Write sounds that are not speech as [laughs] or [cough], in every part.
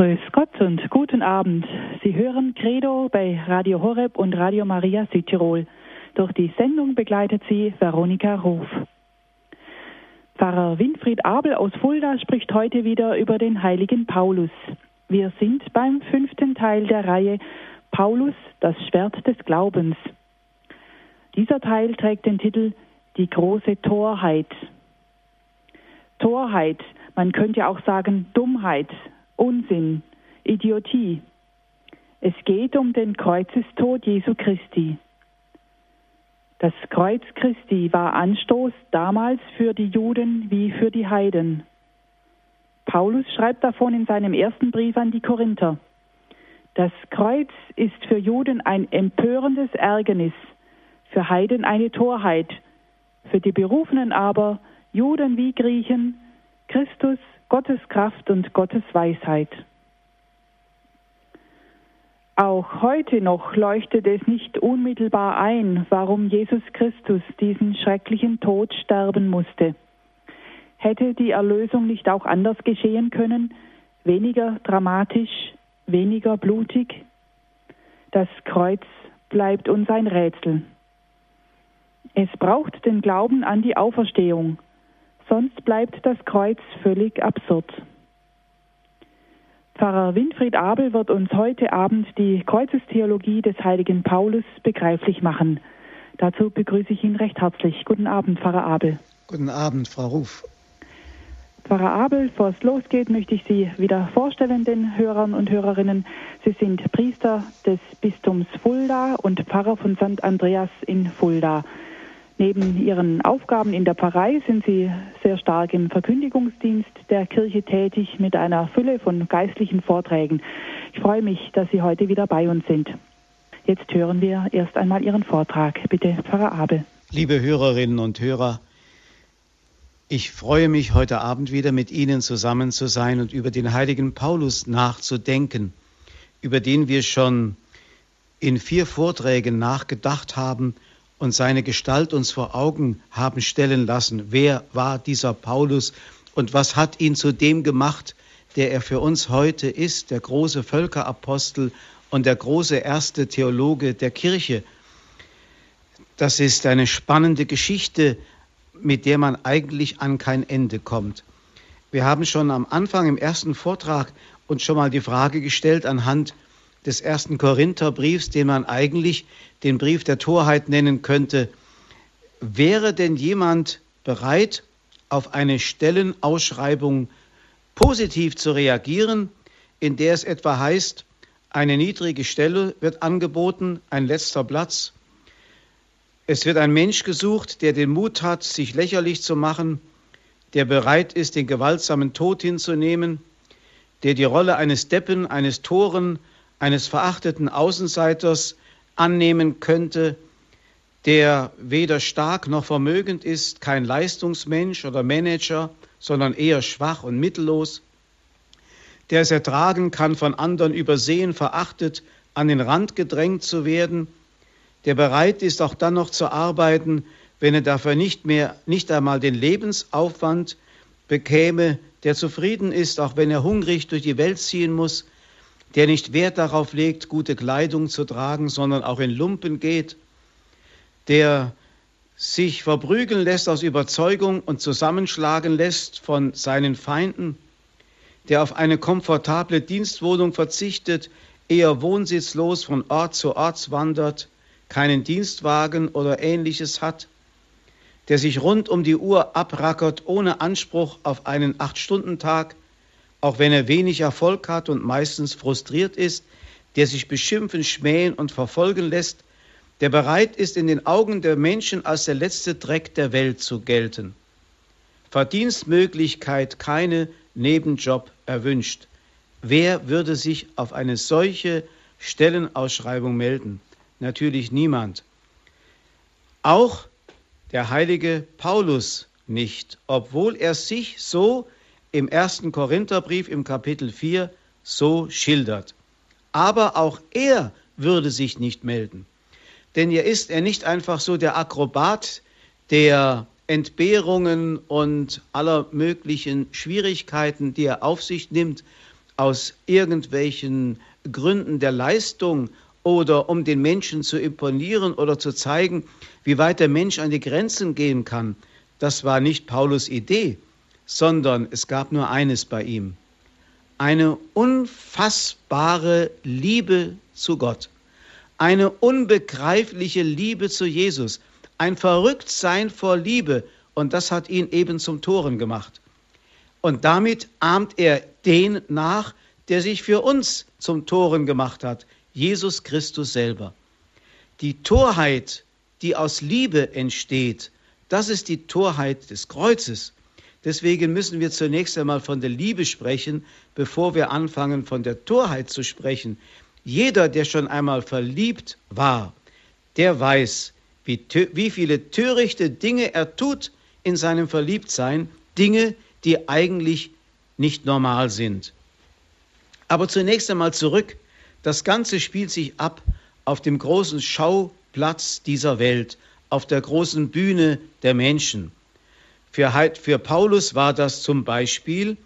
Grüß Gott und guten Abend. Sie hören Credo bei Radio Horeb und Radio Maria Südtirol. Durch die Sendung begleitet Sie Veronika Ruf. Pfarrer Winfried Abel aus Fulda spricht heute wieder über den heiligen Paulus. Wir sind beim fünften Teil der Reihe Paulus, das Schwert des Glaubens. Dieser Teil trägt den Titel Die große Torheit. Torheit, man könnte auch sagen Dummheit, Unsinn, Idiotie. Es geht um den Kreuzestod Jesu Christi. Das Kreuz Christi war Anstoß damals für die Juden wie für die Heiden. Paulus schreibt davon in seinem ersten Brief an die Korinther. Das Kreuz ist für Juden ein empörendes Ärgernis, für Heiden eine Torheit, für die Berufenen aber, Juden wie Griechen, Christus Gottes Kraft und Gottes Weisheit. Auch heute noch leuchtet es nicht unmittelbar ein, warum Jesus Christus diesen schrecklichen Tod sterben musste. Hätte die Erlösung nicht auch anders geschehen können, weniger dramatisch, weniger blutig? Das Kreuz bleibt uns ein Rätsel. Es braucht den Glauben an die Auferstehung, sonst bleibt das Kreuz völlig absurd. Pfarrer Winfried Abel wird uns heute Abend die Kreuzestheologie des heiligen Paulus begreiflich machen. Dazu begrüße ich ihn recht herzlich. Guten Abend, Pfarrer Abel. Guten Abend, Frau Ruf. Pfarrer Abel, bevor es losgeht, möchte ich Sie wieder vorstellen, den Hörern und Hörerinnen. Sie sind Priester des Bistums Fulda und Pfarrer von St. Andreas in Fulda. Neben ihren Aufgaben in der Pfarrei sind sie sehr stark im Verkündigungsdienst der Kirche tätig mit einer Fülle von geistlichen Vorträgen. Ich freue mich, dass Sie heute wieder bei uns sind. Jetzt hören wir erst einmal Ihren Vortrag. Bitte, Pfarrer Abel. Liebe Hörerinnen und Hörer, ich freue mich, heute Abend wieder mit Ihnen zusammen zu sein und über den heiligen Paulus nachzudenken, über den wir schon in vier Vorträgen nachgedacht haben und seine Gestalt uns vor Augen haben stellen lassen. Wer war dieser Paulus und was hat ihn zu dem gemacht, der er für uns heute ist, der große Völkerapostel und der große erste Theologe der Kirche? Das ist eine spannende Geschichte, mit der man eigentlich an kein Ende kommt. Wir haben schon am Anfang im ersten Vortrag uns schon mal die Frage gestellt anhand des ersten Korintherbriefs, den man eigentlich den Brief der Torheit nennen könnte. Wäre denn jemand bereit, auf eine Stellenausschreibung positiv zu reagieren, in der es etwa heißt, eine niedrige Stelle wird angeboten, ein letzter Platz. Es wird ein Mensch gesucht, der den Mut hat, sich lächerlich zu machen, der bereit ist, den gewaltsamen Tod hinzunehmen, der die Rolle eines Deppen, eines Toren, eines verachteten Außenseiters annehmen könnte, der weder stark noch vermögend ist, kein Leistungsmensch oder Manager, sondern eher schwach und mittellos, der es ertragen kann, von anderen übersehen, verachtet, an den Rand gedrängt zu werden, der bereit ist, auch dann noch zu arbeiten, wenn er dafür nicht mehr, nicht einmal den Lebensaufwand bekäme, der zufrieden ist, auch wenn er hungrig durch die Welt ziehen muss, der nicht Wert darauf legt, gute Kleidung zu tragen, sondern auch in Lumpen geht, der sich verprügeln lässt aus Überzeugung und zusammenschlagen lässt von seinen Feinden, der auf eine komfortable Dienstwohnung verzichtet, eher wohnsitzlos von Ort zu Ort wandert, keinen Dienstwagen oder ähnliches hat, der sich rund um die Uhr abrackert ohne Anspruch auf einen Acht-Stunden-Tag, auch wenn er wenig Erfolg hat und meistens frustriert ist, der sich beschimpfen, schmähen und verfolgen lässt, der bereit ist, in den Augen der Menschen als der letzte Dreck der Welt zu gelten. Verdienstmöglichkeit keine Nebenjob erwünscht. Wer würde sich auf eine solche Stellenausschreibung melden? Natürlich niemand. Auch der heilige Paulus nicht, obwohl er sich so im ersten Korintherbrief im Kapitel 4 so schildert. Aber auch er würde sich nicht melden. Denn hier ist er nicht einfach so der Akrobat, der Entbehrungen und aller möglichen Schwierigkeiten, die er auf sich nimmt, aus irgendwelchen Gründen der Leistung oder um den Menschen zu imponieren oder zu zeigen, wie weit der Mensch an die Grenzen gehen kann. Das war nicht Paulus Idee, sondern es gab nur eines bei ihm. Eine unfassbare Liebe zu Gott, eine unbegreifliche Liebe zu Jesus, ein Verrücktsein vor Liebe und das hat ihn eben zum Toren gemacht. Und damit ahmt er den nach, der sich für uns zum Toren gemacht hat, Jesus Christus selber. Die Torheit, die aus Liebe entsteht, das ist die Torheit des Kreuzes. Deswegen müssen wir zunächst einmal von der Liebe sprechen, bevor wir anfangen, von der Torheit zu sprechen. Jeder, der schon einmal verliebt war, der weiß, wie, wie viele törichte Dinge er tut in seinem Verliebtsein, Dinge, die eigentlich nicht normal sind. Aber zunächst einmal zurück. Das Ganze spielt sich ab auf dem großen Schauplatz dieser Welt, auf der großen Bühne der Menschen. Für, für Paulus war das zum Beispiel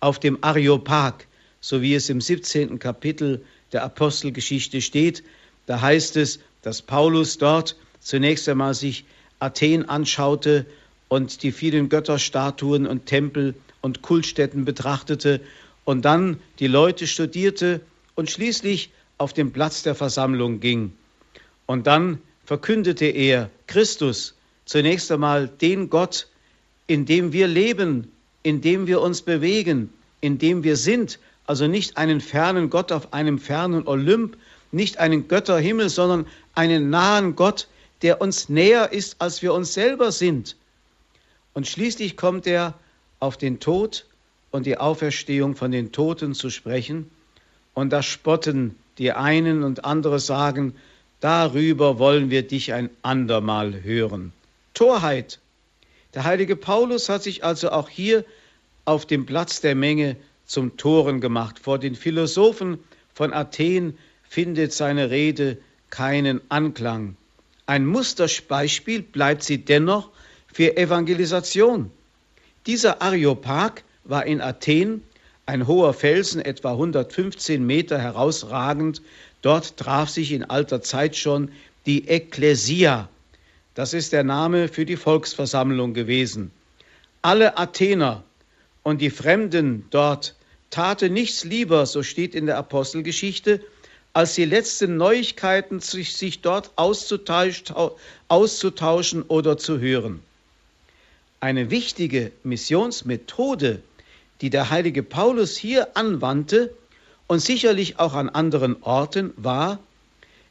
auf dem Areopag, so wie es im 17. Kapitel der Apostelgeschichte steht. Da heißt es, dass Paulus dort zunächst einmal sich Athen anschaute und die vielen Götterstatuen und Tempel und Kultstätten betrachtete und dann die Leute studierte und schließlich auf den Platz der Versammlung ging. Und dann verkündete er Christus, zunächst einmal den Gott, in dem wir leben, in dem wir uns bewegen, in dem wir sind, also nicht einen fernen Gott auf einem fernen Olymp, nicht einen Götterhimmel, sondern einen nahen Gott, der uns näher ist, als wir uns selber sind. Und schließlich kommt er auf den Tod und die Auferstehung von den Toten zu sprechen. Und da spotten die einen und andere sagen, darüber wollen wir dich ein andermal hören. Torheit. Der heilige Paulus hat sich also auch hier auf dem Platz der Menge zum Toren gemacht. Vor den Philosophen von Athen findet seine Rede keinen Anklang. Ein Musterbeispiel bleibt sie dennoch für Evangelisation. Dieser Areopag war in Athen ein hoher Felsen, etwa 115 Meter herausragend. Dort traf sich in alter Zeit schon die Ekklesia. Das ist der Name für die Volksversammlung gewesen. Alle Athener und die Fremden dort taten nichts lieber, so steht in der Apostelgeschichte, als die letzten Neuigkeiten sich, sich dort auszutauschen oder zu hören. Eine wichtige Missionsmethode, die der heilige Paulus hier anwandte und sicherlich auch an anderen Orten, war,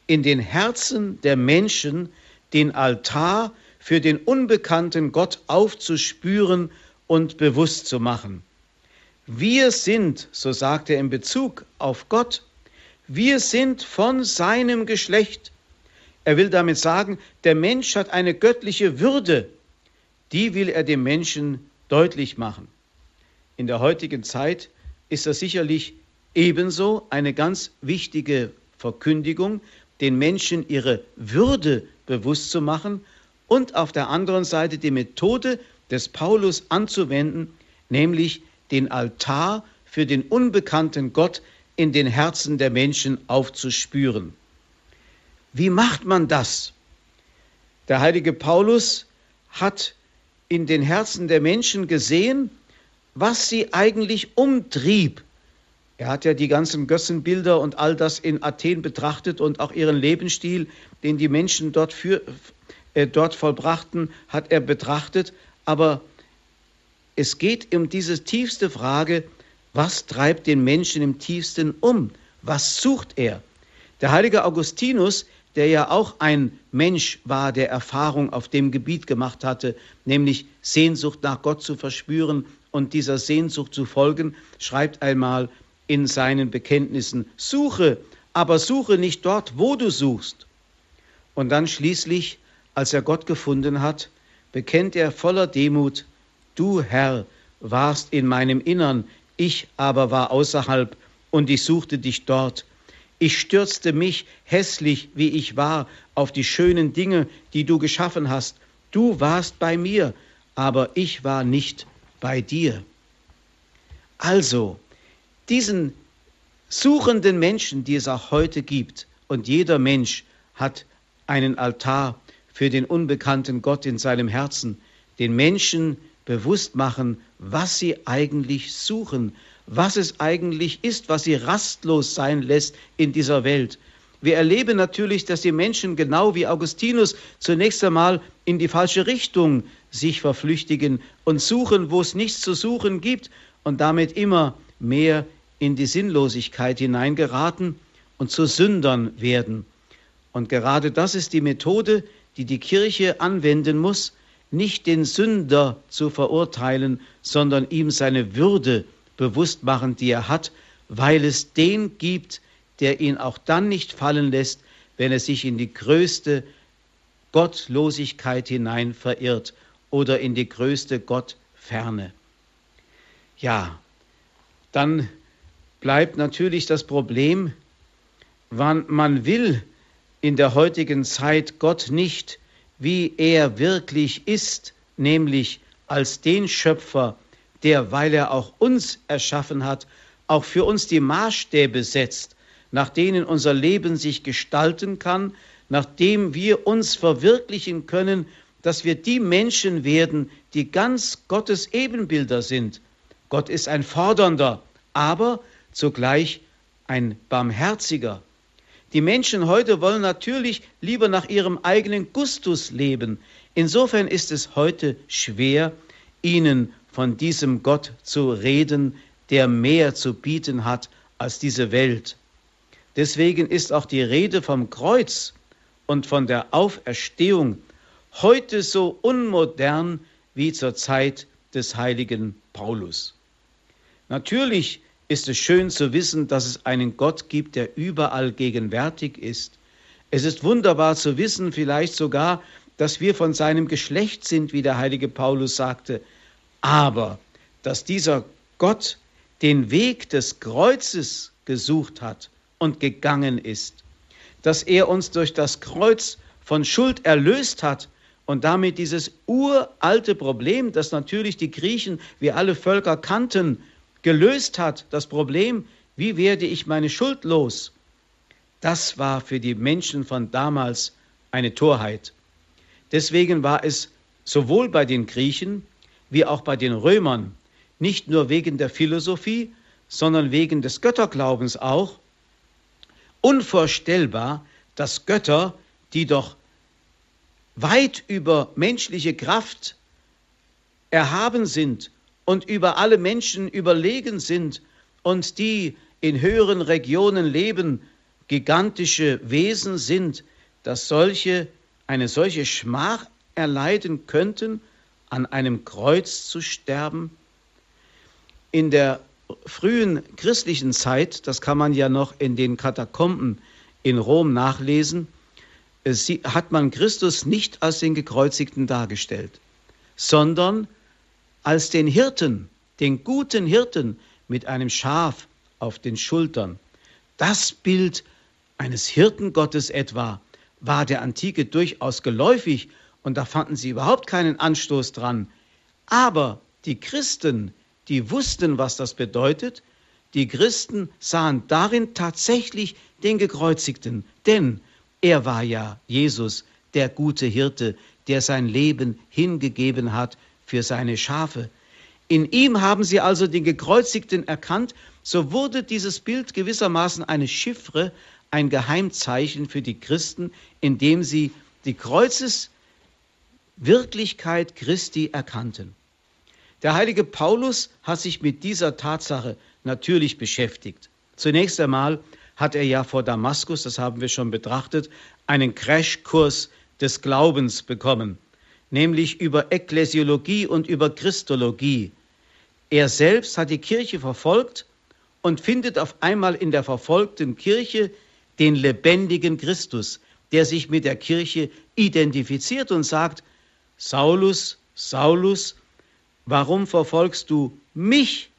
in den Herzen der Menschen den Altar für den unbekannten Gott aufzuspüren und bewusst zu machen. Wir sind, so sagt er in Bezug auf Gott, wir sind von seinem Geschlecht. Er will damit sagen, der Mensch hat eine göttliche Würde die will er dem Menschen deutlich machen. In der heutigen Zeit ist das sicherlich ebenso eine ganz wichtige Verkündigung, den Menschen ihre Würde bewusst zu machen und auf der anderen Seite die Methode des Paulus anzuwenden, nämlich den Altar für den unbekannten Gott in den Herzen der Menschen aufzuspüren. Wie macht man das? Der heilige Paulus hat in den Herzen der Menschen gesehen, was sie eigentlich umtrieb. Er hat ja die ganzen Götzenbilder und all das in Athen betrachtet und auch ihren Lebensstil, den die Menschen dort, für, äh, dort vollbrachten, hat er betrachtet. Aber es geht um diese tiefste Frage, was treibt den Menschen im tiefsten um? Was sucht er? Der heilige Augustinus der ja auch ein Mensch war, der Erfahrung auf dem Gebiet gemacht hatte, nämlich Sehnsucht nach Gott zu verspüren und dieser Sehnsucht zu folgen, schreibt einmal in seinen Bekenntnissen, suche, aber suche nicht dort, wo du suchst. Und dann schließlich, als er Gott gefunden hat, bekennt er voller Demut, du Herr warst in meinem Innern, ich aber war außerhalb und ich suchte dich dort ich stürzte mich, hässlich wie ich war, auf die schönen Dinge, die du geschaffen hast. Du warst bei mir, aber ich war nicht bei dir. Also, diesen suchenden Menschen, die es auch heute gibt. Und jeder Mensch hat einen Altar für den unbekannten Gott in seinem Herzen. Den Menschen bewusst machen, was sie eigentlich suchen, was es eigentlich ist, was sie rastlos sein lässt in dieser Welt. Wir erleben natürlich, dass die Menschen genau wie Augustinus zunächst einmal in die falsche Richtung sich verflüchtigen und suchen, wo es nichts zu suchen gibt und damit immer mehr in die Sinnlosigkeit hineingeraten und zu Sündern werden. Und gerade das ist die Methode, die die Kirche anwenden muss, nicht den Sünder zu verurteilen, sondern ihm seine Würde bewusst machen, die er hat, weil es den gibt, der ihn auch dann nicht fallen lässt, wenn er sich in die größte Gottlosigkeit hinein verirrt oder in die größte Gottferne. Ja, dann bleibt natürlich das Problem, wann man will in der heutigen Zeit Gott nicht, wie er wirklich ist, nämlich als den Schöpfer, der, weil er auch uns erschaffen hat, auch für uns die Maßstäbe setzt, nach denen unser Leben sich gestalten kann, nachdem wir uns verwirklichen können, dass wir die Menschen werden, die ganz Gottes Ebenbilder sind. Gott ist ein fordernder, aber zugleich ein barmherziger. Die Menschen heute wollen natürlich lieber nach ihrem eigenen Gustus leben. Insofern ist es heute schwer, ihnen von diesem Gott zu reden, der mehr zu bieten hat als diese Welt. Deswegen ist auch die Rede vom Kreuz und von der Auferstehung heute so unmodern wie zur Zeit des heiligen Paulus. Natürlich ist es schön zu wissen, dass es einen Gott gibt, der überall gegenwärtig ist. Es ist wunderbar zu wissen, vielleicht sogar, dass wir von seinem Geschlecht sind, wie der heilige Paulus sagte. Aber dass dieser Gott den Weg des Kreuzes gesucht hat und gegangen ist, dass er uns durch das Kreuz von Schuld erlöst hat und damit dieses uralte Problem, das natürlich die Griechen wie alle Völker kannten, gelöst hat, das Problem, wie werde ich meine Schuld los, das war für die Menschen von damals eine Torheit. Deswegen war es sowohl bei den Griechen wie auch bei den Römern nicht nur wegen der Philosophie, sondern wegen des Götterglaubens auch unvorstellbar, dass Götter, die doch weit über menschliche Kraft erhaben sind und über alle Menschen überlegen sind und die in höheren Regionen leben, gigantische Wesen sind, dass solche eine solche Schmach erleiden könnten, an einem Kreuz zu sterben? In der frühen christlichen Zeit, das kann man ja noch in den Katakomben in Rom nachlesen, hat man Christus nicht als den Gekreuzigten dargestellt, sondern als den Hirten, den guten Hirten mit einem Schaf auf den Schultern. Das Bild eines Hirtengottes etwa war der Antike durchaus geläufig und da fanden sie überhaupt keinen Anstoß dran. Aber die Christen, die wussten, was das bedeutet, die Christen sahen darin tatsächlich den Gekreuzigten, denn er war ja Jesus, der gute Hirte, der sein Leben hingegeben hat für seine Schafe. In ihm haben sie also den Gekreuzigten erkannt, so wurde dieses Bild gewissermaßen eine Chiffre, ein Geheimzeichen für die Christen, indem sie die Kreuzeswirklichkeit Christi erkannten. Der heilige Paulus hat sich mit dieser Tatsache natürlich beschäftigt. Zunächst einmal hat er ja vor Damaskus, das haben wir schon betrachtet, einen Crashkurs des Glaubens bekommen nämlich über Ekklesiologie und über Christologie. Er selbst hat die Kirche verfolgt und findet auf einmal in der verfolgten Kirche den lebendigen Christus, der sich mit der Kirche identifiziert und sagt, Saulus, Saulus, warum verfolgst du mich?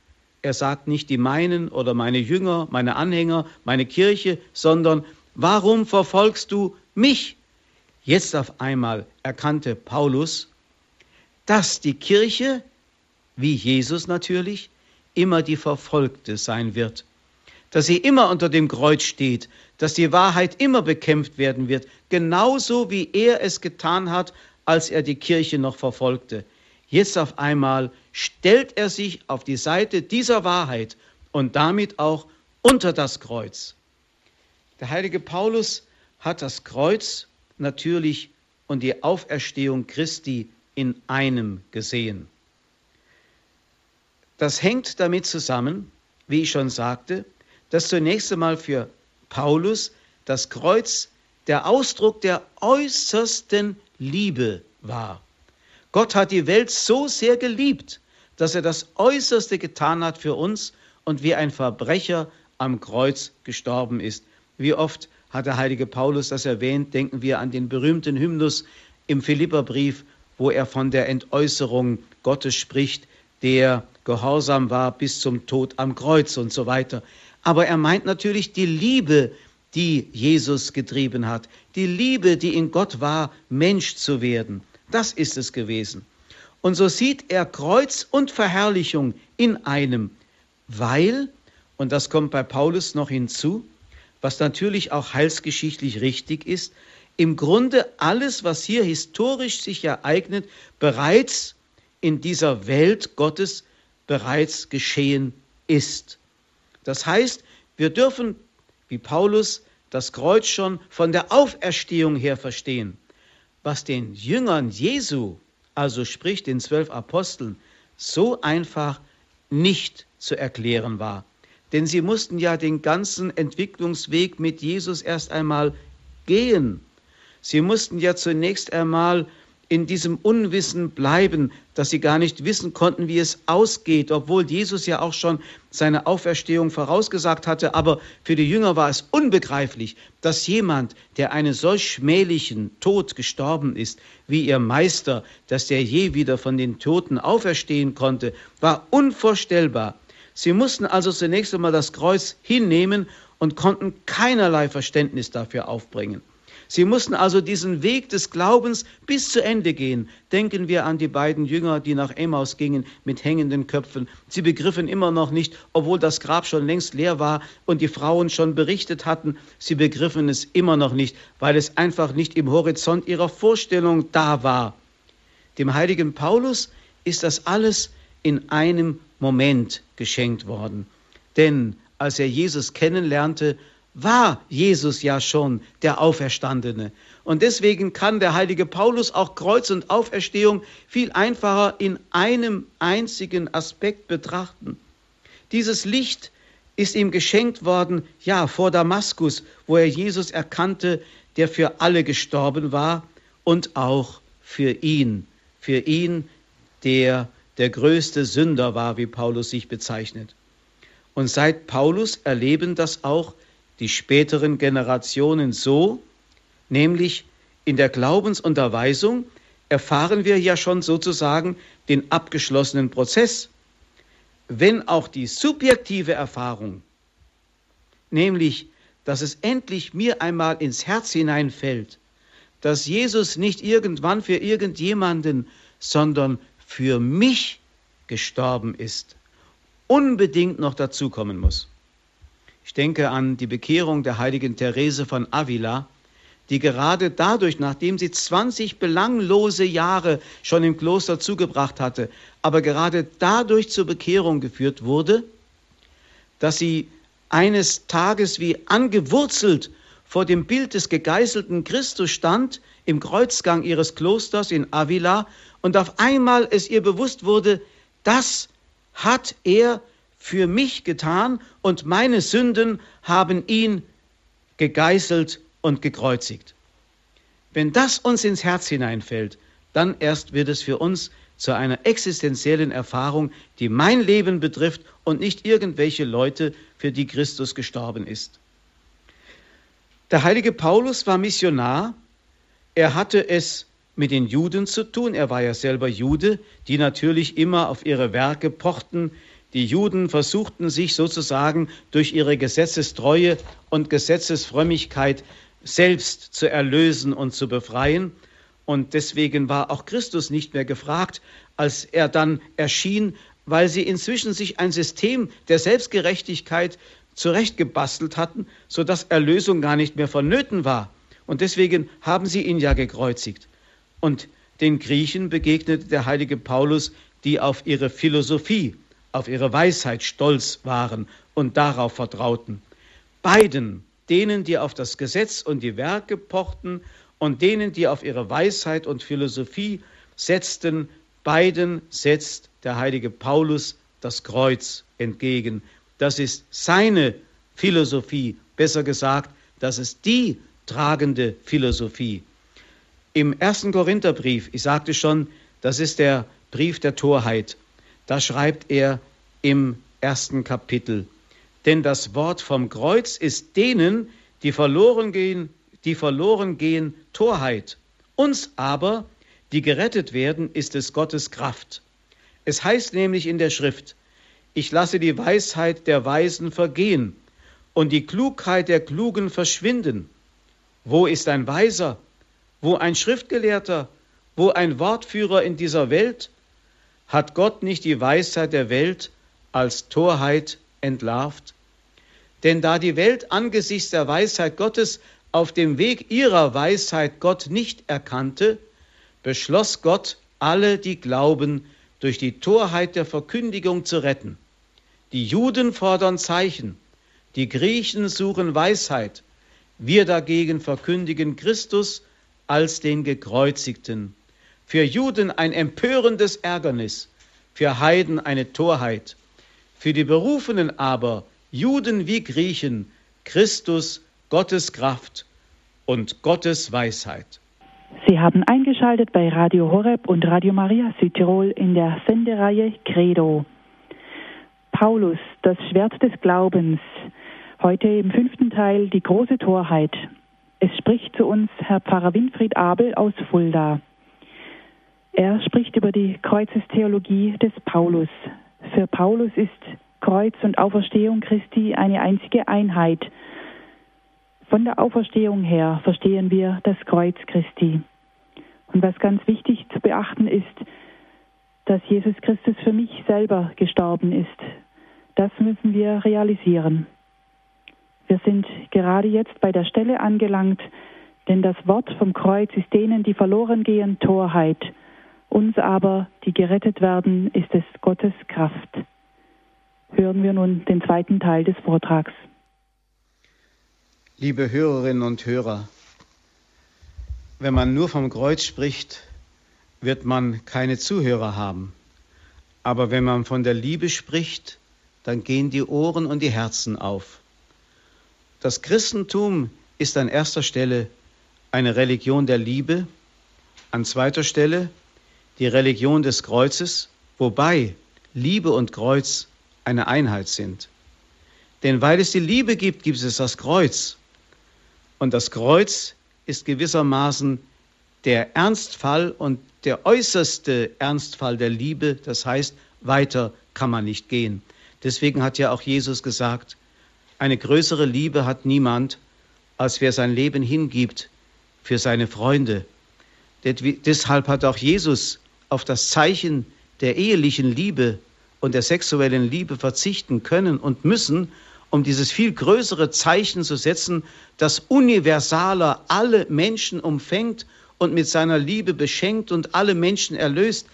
Er sagt nicht die meinen oder meine Jünger, meine Anhänger, meine Kirche, sondern warum verfolgst du mich? Jetzt auf einmal erkannte Paulus, dass die Kirche, wie Jesus natürlich, immer die Verfolgte sein wird. dass sie immer unter dem Kreuz steht, dass die Wahrheit immer bekämpft werden wird, genauso wie er es getan hat, als er die Kirche noch verfolgte. Jetzt auf einmal stellt er sich auf die Seite dieser Wahrheit und damit auch unter das Kreuz. Der heilige Paulus hat das Kreuz natürlich und die Auferstehung Christi in einem gesehen. Das hängt damit zusammen, wie ich schon sagte, dass zunächst einmal für Paulus das Kreuz der Ausdruck der äußersten Liebe war. Gott hat die Welt so sehr geliebt, dass er das Äußerste getan hat für uns und wie ein Verbrecher am Kreuz gestorben ist. Wie oft hat der heilige Paulus das erwähnt, denken wir an den berühmten Hymnus im Philipperbrief, wo er von der Entäußerung Gottes spricht, der gehorsam war bis zum Tod am Kreuz und so weiter. Aber er meint natürlich die Liebe, die Jesus getrieben hat, die Liebe, die in Gott war, Mensch zu werden. Das ist es gewesen. Und so sieht er Kreuz und Verherrlichung in einem, weil, und das kommt bei Paulus noch hinzu, was natürlich auch heilsgeschichtlich richtig ist, im Grunde alles, was hier historisch sich ereignet, bereits in dieser Welt Gottes bereits geschehen ist. Das heißt, wir dürfen, wie Paulus, das Kreuz schon von der Auferstehung her verstehen. Was den Jüngern Jesu, also sprich den zwölf Aposteln, so einfach nicht zu erklären war. Denn sie mussten ja den ganzen Entwicklungsweg mit Jesus erst einmal gehen. Sie mussten ja zunächst einmal in diesem Unwissen bleiben, dass sie gar nicht wissen konnten, wie es ausgeht, obwohl Jesus ja auch schon seine Auferstehung vorausgesagt hatte. Aber für die Jünger war es unbegreiflich, dass jemand, der einen solch schmählichen Tod gestorben ist, wie ihr Meister, dass der je wieder von den Toten auferstehen konnte, war unvorstellbar. Sie mussten also zunächst einmal das Kreuz hinnehmen und konnten keinerlei Verständnis dafür aufbringen. Sie mussten also diesen Weg des Glaubens bis zu Ende gehen. Denken wir an die beiden Jünger, die nach Emmaus gingen mit hängenden Köpfen. Sie begriffen immer noch nicht, obwohl das Grab schon längst leer war und die Frauen schon berichtet hatten, sie begriffen es immer noch nicht, weil es einfach nicht im Horizont ihrer Vorstellung da war. Dem heiligen Paulus ist das alles in einem Moment geschenkt worden. Denn als er Jesus kennenlernte, war Jesus ja schon der Auferstandene. Und deswegen kann der heilige Paulus auch Kreuz und Auferstehung viel einfacher in einem einzigen Aspekt betrachten. Dieses Licht ist ihm geschenkt worden, ja, vor Damaskus, wo er Jesus erkannte, der für alle gestorben war und auch für ihn, für ihn, der der größte Sünder war, wie Paulus sich bezeichnet. Und seit Paulus erleben das auch die späteren Generationen so, nämlich in der Glaubensunterweisung erfahren wir ja schon sozusagen den abgeschlossenen Prozess. Wenn auch die subjektive Erfahrung, nämlich dass es endlich mir einmal ins Herz hineinfällt, dass Jesus nicht irgendwann für irgendjemanden, sondern für mich gestorben ist, unbedingt noch dazukommen muss. Ich denke an die Bekehrung der heiligen Therese von Avila, die gerade dadurch, nachdem sie 20 belanglose Jahre schon im Kloster zugebracht hatte, aber gerade dadurch zur Bekehrung geführt wurde, dass sie eines Tages wie angewurzelt vor dem Bild des gegeißelten Christus stand, im Kreuzgang ihres Klosters in Avila, und auf einmal es ihr bewusst wurde, das hat er für mich getan und meine Sünden haben ihn gegeißelt und gekreuzigt. Wenn das uns ins Herz hineinfällt, dann erst wird es für uns zu einer existenziellen Erfahrung, die mein Leben betrifft und nicht irgendwelche Leute, für die Christus gestorben ist. Der heilige Paulus war Missionar. Er hatte es mit den Juden zu tun. Er war ja selber Jude, die natürlich immer auf ihre Werke pochten, die Juden versuchten sich sozusagen durch ihre Gesetzestreue und Gesetzesfrömmigkeit selbst zu erlösen und zu befreien. Und deswegen war auch Christus nicht mehr gefragt, als er dann erschien, weil sie inzwischen sich ein System der Selbstgerechtigkeit zurechtgebastelt hatten, sodass Erlösung gar nicht mehr vonnöten war. Und deswegen haben sie ihn ja gekreuzigt. Und den Griechen begegnete der heilige Paulus, die auf ihre Philosophie, auf ihre Weisheit stolz waren und darauf vertrauten. Beiden, denen, die auf das Gesetz und die Werke pochten und denen, die auf ihre Weisheit und Philosophie setzten, beiden setzt der heilige Paulus das Kreuz entgegen. Das ist seine Philosophie, besser gesagt, das ist die tragende Philosophie. Im ersten Korintherbrief, ich sagte schon, das ist der Brief der Torheit, da schreibt er im ersten Kapitel, denn das Wort vom Kreuz ist denen, die verloren gehen, die verloren gehen, Torheit. Uns aber, die gerettet werden, ist es Gottes Kraft. Es heißt nämlich in der Schrift, ich lasse die Weisheit der Weisen vergehen und die Klugheit der Klugen verschwinden. Wo ist ein Weiser? Wo ein Schriftgelehrter? Wo ein Wortführer in dieser Welt? Hat Gott nicht die Weisheit der Welt als Torheit entlarvt? Denn da die Welt angesichts der Weisheit Gottes auf dem Weg ihrer Weisheit Gott nicht erkannte, beschloss Gott, alle, die glauben, durch die Torheit der Verkündigung zu retten. Die Juden fordern Zeichen, die Griechen suchen Weisheit, wir dagegen verkündigen Christus als den Gekreuzigten. Für Juden ein empörendes Ärgernis, für Heiden eine Torheit, für die Berufenen aber, Juden wie Griechen, Christus, Gottes Kraft und Gottes Weisheit. Sie haben eingeschaltet bei Radio Horeb und Radio Maria Südtirol in der Sendereihe Credo. Paulus, das Schwert des Glaubens. Heute im fünften Teil die große Torheit. Es spricht zu uns Herr Pfarrer Winfried Abel aus Fulda. Er spricht über die Kreuzestheologie des Paulus. Für Paulus ist Kreuz und Auferstehung Christi eine einzige Einheit. Von der Auferstehung her verstehen wir das Kreuz Christi. Und was ganz wichtig zu beachten ist, dass Jesus Christus für mich selber gestorben ist. Das müssen wir realisieren. Wir sind gerade jetzt bei der Stelle angelangt, denn das Wort vom Kreuz ist denen, die verloren gehen, Torheit. Uns aber, die gerettet werden, ist es Gottes Kraft. Hören wir nun den zweiten Teil des Vortrags. Liebe Hörerinnen und Hörer, wenn man nur vom Kreuz spricht, wird man keine Zuhörer haben. Aber wenn man von der Liebe spricht, dann gehen die Ohren und die Herzen auf. Das Christentum ist an erster Stelle eine Religion der Liebe, an zweiter Stelle die Religion des Kreuzes, wobei Liebe und Kreuz eine Einheit sind. Denn weil es die Liebe gibt, gibt es das Kreuz. Und das Kreuz ist gewissermaßen der Ernstfall und der äußerste Ernstfall der Liebe. Das heißt, weiter kann man nicht gehen. Deswegen hat ja auch Jesus gesagt, eine größere Liebe hat niemand, als wer sein Leben hingibt für seine Freunde. Deshalb hat auch Jesus auf das Zeichen der ehelichen Liebe und der sexuellen Liebe verzichten können und müssen, um dieses viel größere Zeichen zu setzen, das universaler alle Menschen umfängt und mit seiner Liebe beschenkt und alle Menschen erlöst.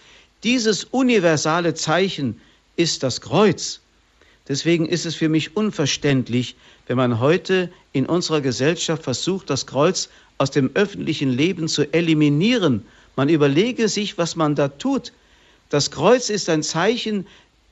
Dieses universale Zeichen ist das Kreuz. Deswegen ist es für mich unverständlich, wenn man heute in unserer Gesellschaft versucht, das Kreuz aus dem öffentlichen Leben zu eliminieren. Man überlege sich, was man da tut. Das Kreuz ist ein Zeichen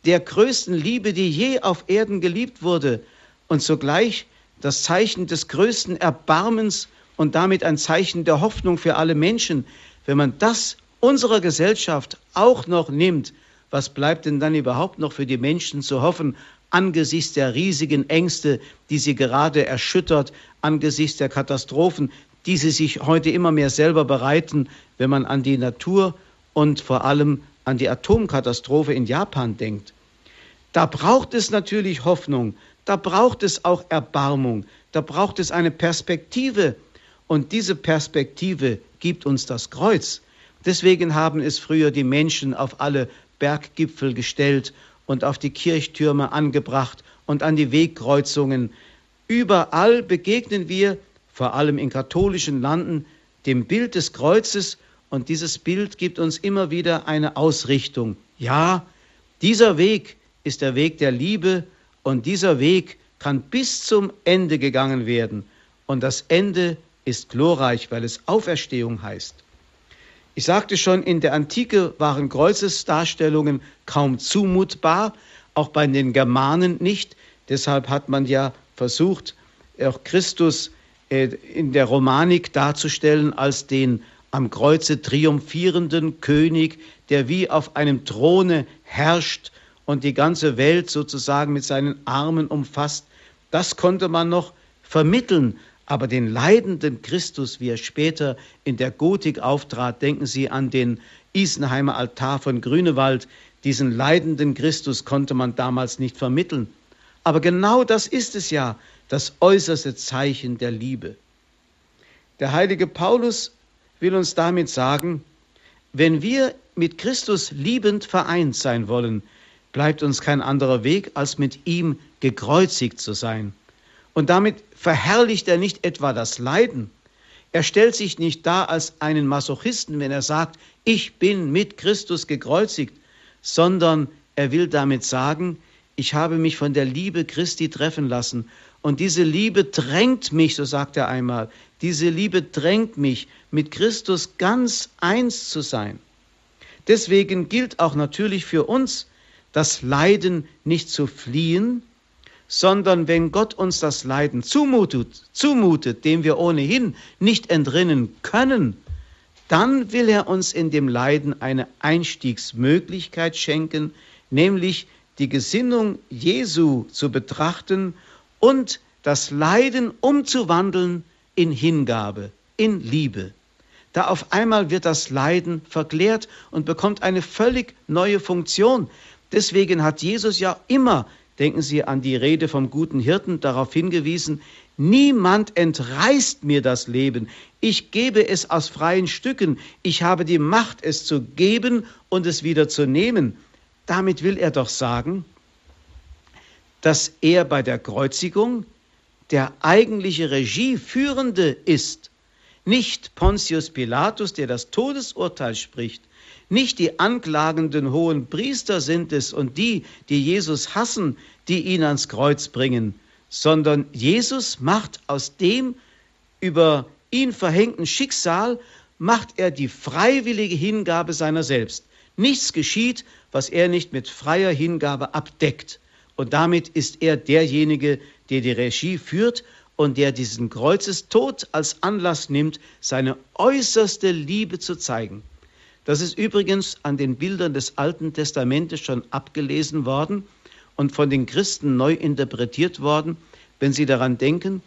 der größten Liebe, die je auf Erden geliebt wurde und zugleich das Zeichen des größten Erbarmens und damit ein Zeichen der Hoffnung für alle Menschen. Wenn man das unserer Gesellschaft auch noch nimmt, was bleibt denn dann überhaupt noch für die Menschen zu hoffen angesichts der riesigen Ängste, die sie gerade erschüttert, angesichts der Katastrophen, die sie sich heute immer mehr selber bereiten, wenn man an die Natur und vor allem an die Atomkatastrophe in Japan denkt. Da braucht es natürlich Hoffnung, da braucht es auch Erbarmung, da braucht es eine Perspektive. Und diese Perspektive gibt uns das Kreuz. Deswegen haben es früher die Menschen auf alle Berggipfel gestellt und auf die Kirchtürme angebracht und an die Wegkreuzungen. Überall begegnen wir, vor allem in katholischen Landen, dem Bild des Kreuzes und dieses Bild gibt uns immer wieder eine Ausrichtung. Ja, dieser Weg ist der Weg der Liebe und dieser Weg kann bis zum Ende gegangen werden. Und das Ende ist glorreich, weil es Auferstehung heißt. Ich sagte schon, in der Antike waren Kreuzesdarstellungen kaum zumutbar, auch bei den Germanen nicht. Deshalb hat man ja versucht, auch Christus äh, in der Romanik darzustellen als den am Kreuze triumphierenden König, der wie auf einem Throne herrscht und die ganze Welt sozusagen mit seinen Armen umfasst. Das konnte man noch vermitteln, aber den leidenden Christus, wie er später in der Gotik auftrat, denken Sie an den Isenheimer Altar von Grünewald, diesen leidenden Christus konnte man damals nicht vermitteln. Aber genau das ist es ja, das äußerste Zeichen der Liebe. Der heilige Paulus will uns damit sagen, wenn wir mit Christus liebend vereint sein wollen, bleibt uns kein anderer Weg, als mit ihm gekreuzigt zu sein. Und damit verherrlicht er nicht etwa das Leiden. Er stellt sich nicht dar als einen Masochisten, wenn er sagt, ich bin mit Christus gekreuzigt, sondern er will damit sagen, ich habe mich von der Liebe Christi treffen lassen. Und diese Liebe drängt mich, so sagt er einmal, diese Liebe drängt mich, mit Christus ganz eins zu sein. Deswegen gilt auch natürlich für uns, das Leiden nicht zu fliehen, sondern wenn Gott uns das Leiden zumutet, zumutet, dem wir ohnehin nicht entrinnen können, dann will er uns in dem Leiden eine Einstiegsmöglichkeit schenken, nämlich die Gesinnung Jesu zu betrachten und das Leiden umzuwandeln in Hingabe, in Liebe. Da auf einmal wird das Leiden verklärt und bekommt eine völlig neue Funktion. Deswegen hat Jesus ja immer, denken Sie an die Rede vom guten Hirten, darauf hingewiesen, Niemand entreißt mir das Leben. Ich gebe es aus freien Stücken. Ich habe die Macht, es zu geben und es wieder zu nehmen. Damit will er doch sagen, dass er bei der Kreuzigung der eigentliche Regieführende ist. Nicht Pontius Pilatus, der das Todesurteil spricht, nicht die anklagenden hohen Priester sind es und die, die Jesus hassen, die ihn ans Kreuz bringen, sondern Jesus macht aus dem über ihn verhängten Schicksal, macht er die freiwillige Hingabe seiner selbst. Nichts geschieht, was er nicht mit freier Hingabe abdeckt. Und damit ist er derjenige, der die Regie führt und der diesen Kreuzestod als Anlass nimmt, seine äußerste Liebe zu zeigen. Das ist übrigens an den Bildern des Alten Testamentes schon abgelesen worden und von den Christen neu interpretiert worden, wenn sie daran denken,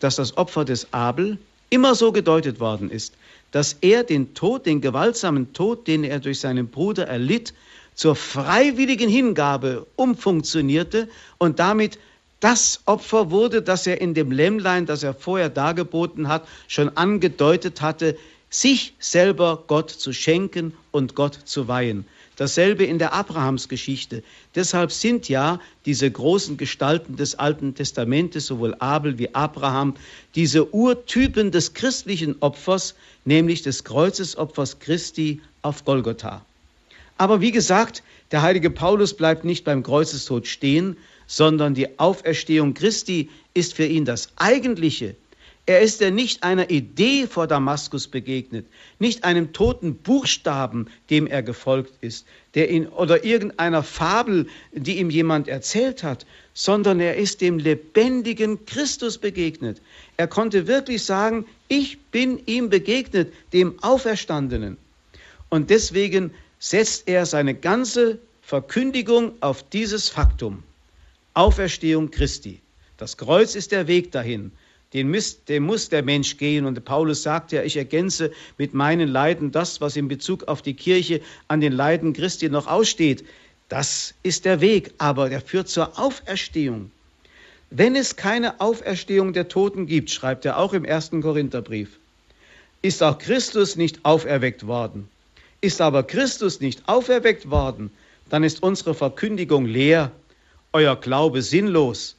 dass das Opfer des Abel immer so gedeutet worden ist, dass er den Tod, den gewaltsamen Tod, den er durch seinen Bruder erlitt, zur freiwilligen Hingabe umfunktionierte und damit das Opfer wurde, das er in dem Lämmlein, das er vorher dargeboten hat, schon angedeutet hatte, sich selber Gott zu schenken und Gott zu weihen. Dasselbe in der Abrahamsgeschichte. Deshalb sind ja diese großen Gestalten des Alten Testamentes, sowohl Abel wie Abraham, diese Urtypen des christlichen Opfers, nämlich des Kreuzesopfers Christi auf Golgotha. Aber wie gesagt, der heilige Paulus bleibt nicht beim Kreuzestod stehen, sondern die Auferstehung Christi ist für ihn das Eigentliche, er ist ja nicht einer Idee vor Damaskus begegnet, nicht einem toten Buchstaben, dem er gefolgt ist, der ihn oder irgendeiner Fabel, die ihm jemand erzählt hat, sondern er ist dem lebendigen Christus begegnet. Er konnte wirklich sagen, ich bin ihm begegnet, dem Auferstandenen. Und deswegen setzt er seine ganze Verkündigung auf dieses Faktum. Auferstehung Christi. Das Kreuz ist der Weg dahin. Den muss, den muss der Mensch gehen. Und Paulus sagt ja, ich ergänze mit meinen Leiden das, was in Bezug auf die Kirche an den Leiden Christi noch aussteht. Das ist der Weg, aber der führt zur Auferstehung. Wenn es keine Auferstehung der Toten gibt, schreibt er auch im ersten Korintherbrief, ist auch Christus nicht auferweckt worden. Ist aber Christus nicht auferweckt worden, dann ist unsere Verkündigung leer euer Glaube sinnlos.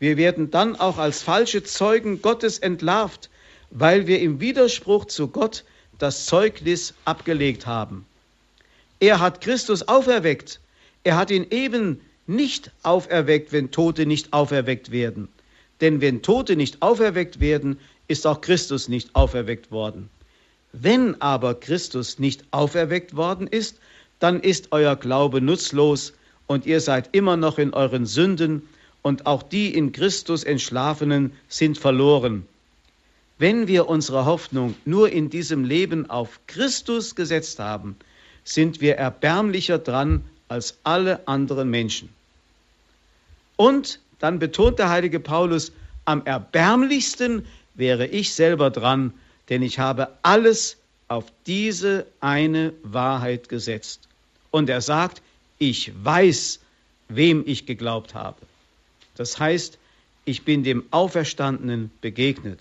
Wir werden dann auch als falsche Zeugen Gottes entlarvt, weil wir im Widerspruch zu Gott das Zeugnis abgelegt haben. Er hat Christus auferweckt. Er hat ihn eben nicht auferweckt, wenn Tote nicht auferweckt werden. Denn wenn Tote nicht auferweckt werden, ist auch Christus nicht auferweckt worden. Wenn aber Christus nicht auferweckt worden ist, dann ist euer Glaube nutzlos und ihr seid immer noch in euren Sünden und auch die in Christus Entschlafenen sind verloren. Wenn wir unsere Hoffnung nur in diesem Leben auf Christus gesetzt haben, sind wir erbärmlicher dran als alle anderen Menschen. Und dann betont der heilige Paulus, am erbärmlichsten wäre ich selber dran, denn ich habe alles auf diese eine Wahrheit gesetzt. Und er sagt, ich weiß, wem ich geglaubt habe. Das heißt, ich bin dem Auferstandenen begegnet.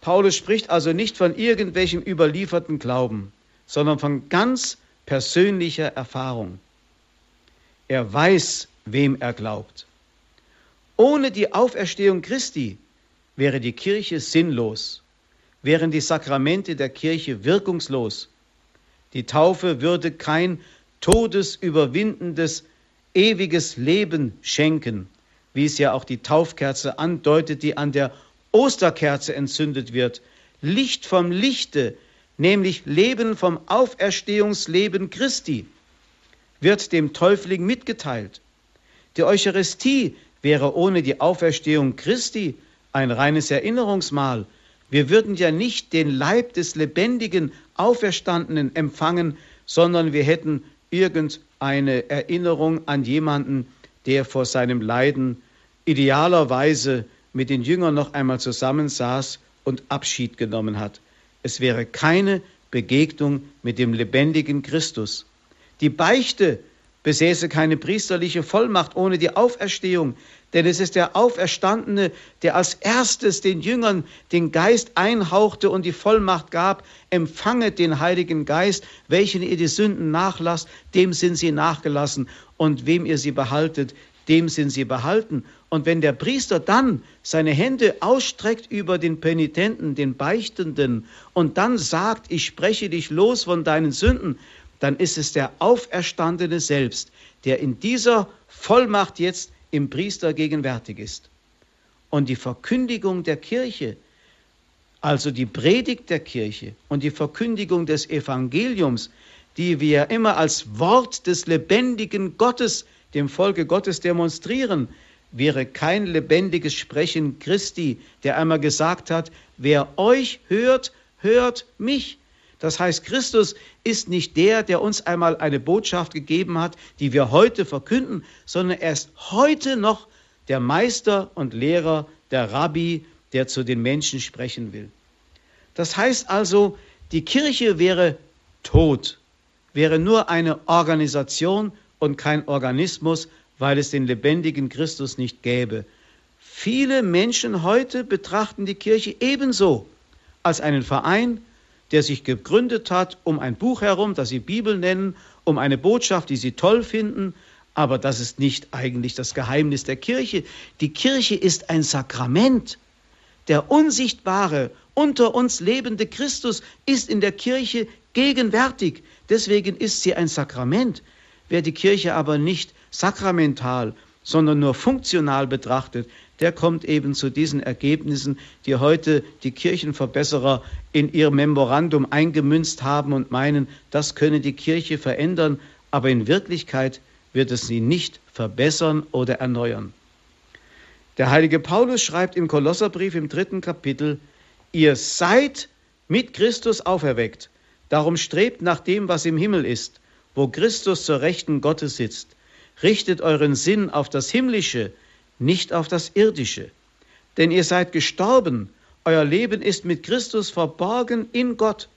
Paulus spricht also nicht von irgendwelchem überlieferten Glauben, sondern von ganz persönlicher Erfahrung. Er weiß, wem er glaubt. Ohne die Auferstehung Christi wäre die Kirche sinnlos, wären die Sakramente der Kirche wirkungslos. Die Taufe würde kein todesüberwindendes, ewiges Leben schenken, wie es ja auch die Taufkerze andeutet, die an der Osterkerze entzündet wird. Licht vom Lichte, nämlich Leben vom Auferstehungsleben Christi, wird dem Täufling mitgeteilt. Die Eucharistie wäre ohne die Auferstehung Christi ein reines Erinnerungsmahl. Wir würden ja nicht den Leib des lebendigen Auferstandenen empfangen, sondern wir hätten irgendeine Erinnerung an jemanden, der vor seinem Leiden idealerweise mit den Jüngern noch einmal zusammensaß und Abschied genommen hat. Es wäre keine Begegnung mit dem lebendigen Christus. Die Beichte besäße keine priesterliche Vollmacht ohne die Auferstehung, denn es ist der Auferstandene, der als erstes den Jüngern den Geist einhauchte und die Vollmacht gab, empfanget den Heiligen Geist, welchen ihr die Sünden nachlasst, dem sind sie nachgelassen, und wem ihr sie behaltet, dem sind sie behalten. Und wenn der Priester dann seine Hände ausstreckt über den Penitenten, den Beichtenden, und dann sagt, ich spreche dich los von deinen Sünden, dann ist es der Auferstandene selbst, der in dieser Vollmacht jetzt im Priester gegenwärtig ist. Und die Verkündigung der Kirche, also die Predigt der Kirche und die Verkündigung des Evangeliums, die wir immer als Wort des lebendigen Gottes dem Volke Gottes demonstrieren, wäre kein lebendiges Sprechen Christi, der einmal gesagt hat, wer euch hört, hört mich. Das heißt, Christus ist nicht der, der uns einmal eine Botschaft gegeben hat, die wir heute verkünden, sondern er ist heute noch der Meister und Lehrer, der Rabbi, der zu den Menschen sprechen will. Das heißt also, die Kirche wäre tot, wäre nur eine Organisation und kein Organismus, weil es den lebendigen Christus nicht gäbe. Viele Menschen heute betrachten die Kirche ebenso als einen Verein, der sich gegründet hat um ein Buch herum, das sie Bibel nennen, um eine Botschaft, die sie toll finden, aber das ist nicht eigentlich das Geheimnis der Kirche. Die Kirche ist ein Sakrament. Der unsichtbare, unter uns lebende Christus ist in der Kirche gegenwärtig. Deswegen ist sie ein Sakrament. Wer die Kirche aber nicht sakramental, sondern nur funktional betrachtet, der kommt eben zu diesen Ergebnissen, die heute die Kirchenverbesserer in ihr Memorandum eingemünzt haben und meinen, das könne die Kirche verändern, aber in Wirklichkeit wird es sie nicht verbessern oder erneuern. Der heilige Paulus schreibt im Kolosserbrief im dritten Kapitel, ihr seid mit Christus auferweckt, darum strebt nach dem, was im Himmel ist, wo Christus zur Rechten Gottes sitzt. Richtet euren Sinn auf das Himmlische, nicht auf das Irdische. Denn ihr seid gestorben, euer Leben ist mit Christus verborgen in Gott.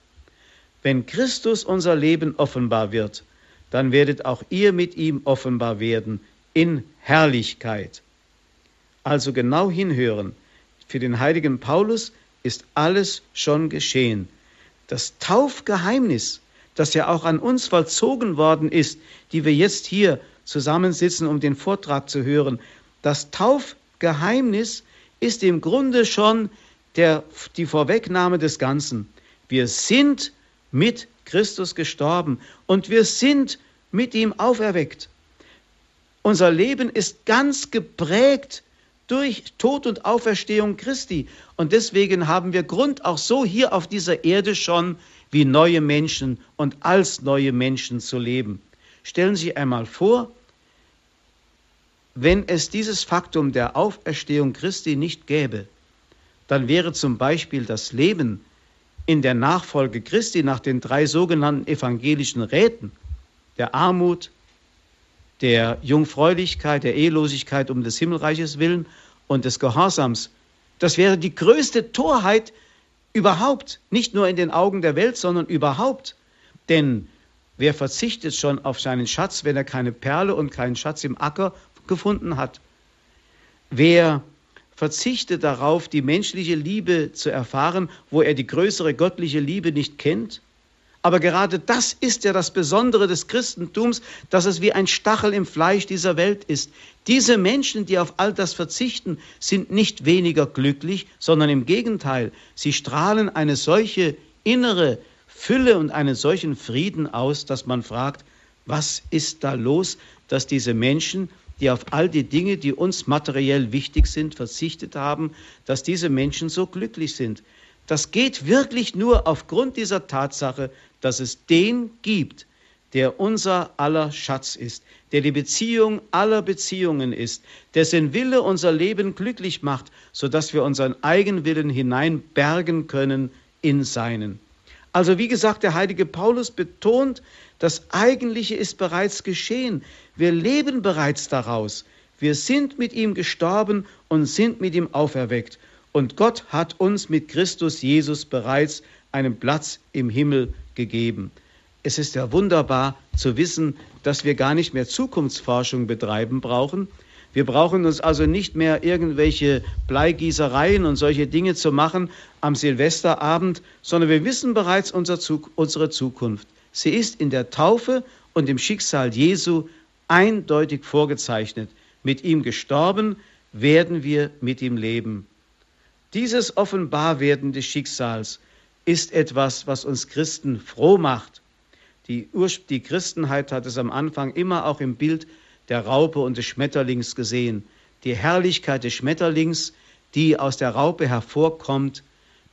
Wenn Christus unser Leben offenbar wird, dann werdet auch ihr mit ihm offenbar werden in Herrlichkeit. Also genau hinhören. Für den heiligen Paulus ist alles schon geschehen. Das Taufgeheimnis, das ja auch an uns vollzogen worden ist, die wir jetzt hier zusammensitzen, um den Vortrag zu hören. Das Taufgeheimnis ist im Grunde schon der, die Vorwegnahme des Ganzen. Wir sind mit Christus gestorben und wir sind mit ihm auferweckt. Unser Leben ist ganz geprägt durch Tod und Auferstehung Christi. Und deswegen haben wir Grund, auch so hier auf dieser Erde schon wie neue Menschen und als neue Menschen zu leben. Stellen Sie einmal vor, wenn es dieses Faktum der Auferstehung Christi nicht gäbe, dann wäre zum Beispiel das Leben in der Nachfolge Christi nach den drei sogenannten evangelischen Räten, der Armut, der Jungfräulichkeit, der Ehelosigkeit um des Himmelreiches willen und des Gehorsams, das wäre die größte Torheit überhaupt, nicht nur in den Augen der Welt, sondern überhaupt. Denn wer verzichtet schon auf seinen Schatz, wenn er keine Perle und keinen Schatz im Acker gefunden hat? Wer verzichtet darauf, die menschliche Liebe zu erfahren, wo er die größere göttliche Liebe nicht kennt? Aber gerade das ist ja das Besondere des Christentums, dass es wie ein Stachel im Fleisch dieser Welt ist. Diese Menschen, die auf all das verzichten, sind nicht weniger glücklich, sondern im Gegenteil, sie strahlen eine solche innere Fülle und einen solchen Frieden aus, dass man fragt, was ist da los, dass diese Menschen, die auf all die Dinge, die uns materiell wichtig sind, verzichtet haben, dass diese Menschen so glücklich sind. Das geht wirklich nur aufgrund dieser Tatsache, dass es den gibt, der unser aller Schatz ist, der die Beziehung aller Beziehungen ist, dessen Wille unser Leben glücklich macht, sodass wir unseren Eigenwillen hineinbergen können in seinen. Also wie gesagt, der heilige Paulus betont, das Eigentliche ist bereits geschehen. Wir leben bereits daraus. Wir sind mit ihm gestorben und sind mit ihm auferweckt. Und Gott hat uns mit Christus Jesus bereits einen Platz im Himmel gegeben. Es ist ja wunderbar zu wissen, dass wir gar nicht mehr Zukunftsforschung betreiben brauchen. Wir brauchen uns also nicht mehr irgendwelche Bleigießereien und solche Dinge zu machen am Silvesterabend, sondern wir wissen bereits unsere Zukunft. Sie ist in der Taufe und im Schicksal Jesu eindeutig vorgezeichnet. Mit ihm gestorben, werden wir mit ihm leben. Dieses Offenbarwerden des Schicksals ist etwas, was uns Christen froh macht. Die, Christenheit hat es am Anfang immer auch im Bild der Raupe und des Schmetterlings gesehen. Die Herrlichkeit des Schmetterlings, die aus der Raupe hervorkommt,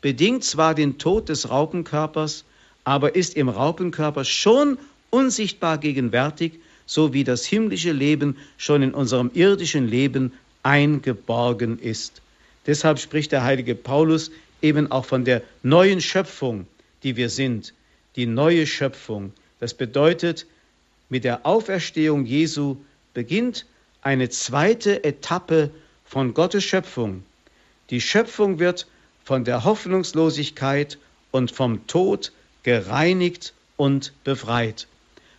bedingt zwar den Tod des Raupenkörpers, aber ist im Raupenkörper schon unsichtbar gegenwärtig, so wie das himmlische Leben schon in unserem irdischen Leben eingeborgen ist. Deshalb spricht der heilige Paulus eben auch von der neuen Schöpfung, die wir sind, die neue Schöpfung. Das bedeutet, mit der Auferstehung Jesu beginnt eine zweite Etappe von Gottes Schöpfung. Die Schöpfung wird von der Hoffnungslosigkeit und vom Tod gereinigt und befreit.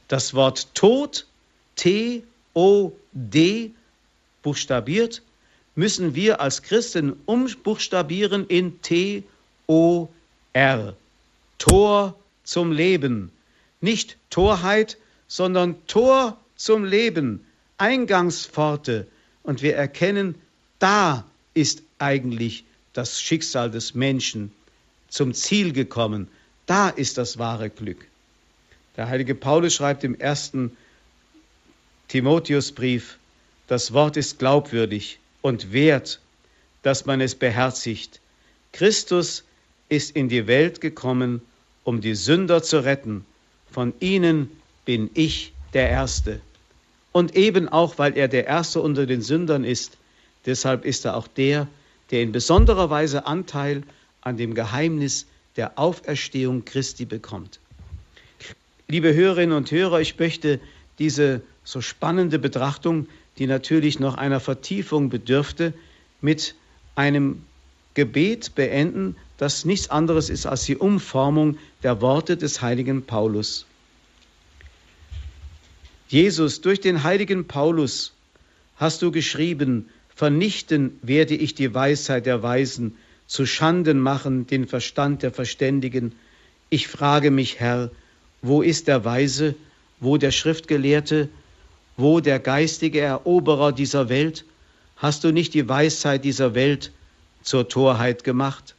Das Wort Tod, T-O-D, buchstabiert, müssen wir als Christen umbuchstabieren in T-O-R. Tor zum Leben. Nicht Torheit, sondern Tor zum Leben. Eingangspforte. Und wir erkennen, da ist eigentlich das Schicksal des Menschen zum Ziel gekommen. Da ist das wahre Glück. Der heilige Paulus schreibt im ersten Timotheusbrief, das Wort ist glaubwürdig und wert, dass man es beherzigt. Christus ist in die Welt gekommen, um die Sünder zu retten. Von ihnen bin ich der Erste. Und eben auch, weil er der Erste unter den Sündern ist, deshalb ist er auch der, der in besonderer Weise Anteil an dem Geheimnis der Auferstehung Christi bekommt. Liebe Hörerinnen und Hörer, ich möchte diese so spannende Betrachtung die natürlich noch einer Vertiefung bedürfte, mit einem Gebet beenden, das nichts anderes ist als die Umformung der Worte des heiligen Paulus. Jesus, durch den heiligen Paulus hast du geschrieben, vernichten werde ich die Weisheit der Weisen, zu Schanden machen den Verstand der Verständigen. Ich frage mich, Herr, wo ist der Weise, wo der Schriftgelehrte, Wo der geistige Eroberer dieser Welt? Hast du nicht die Weisheit dieser Welt zur Torheit gemacht?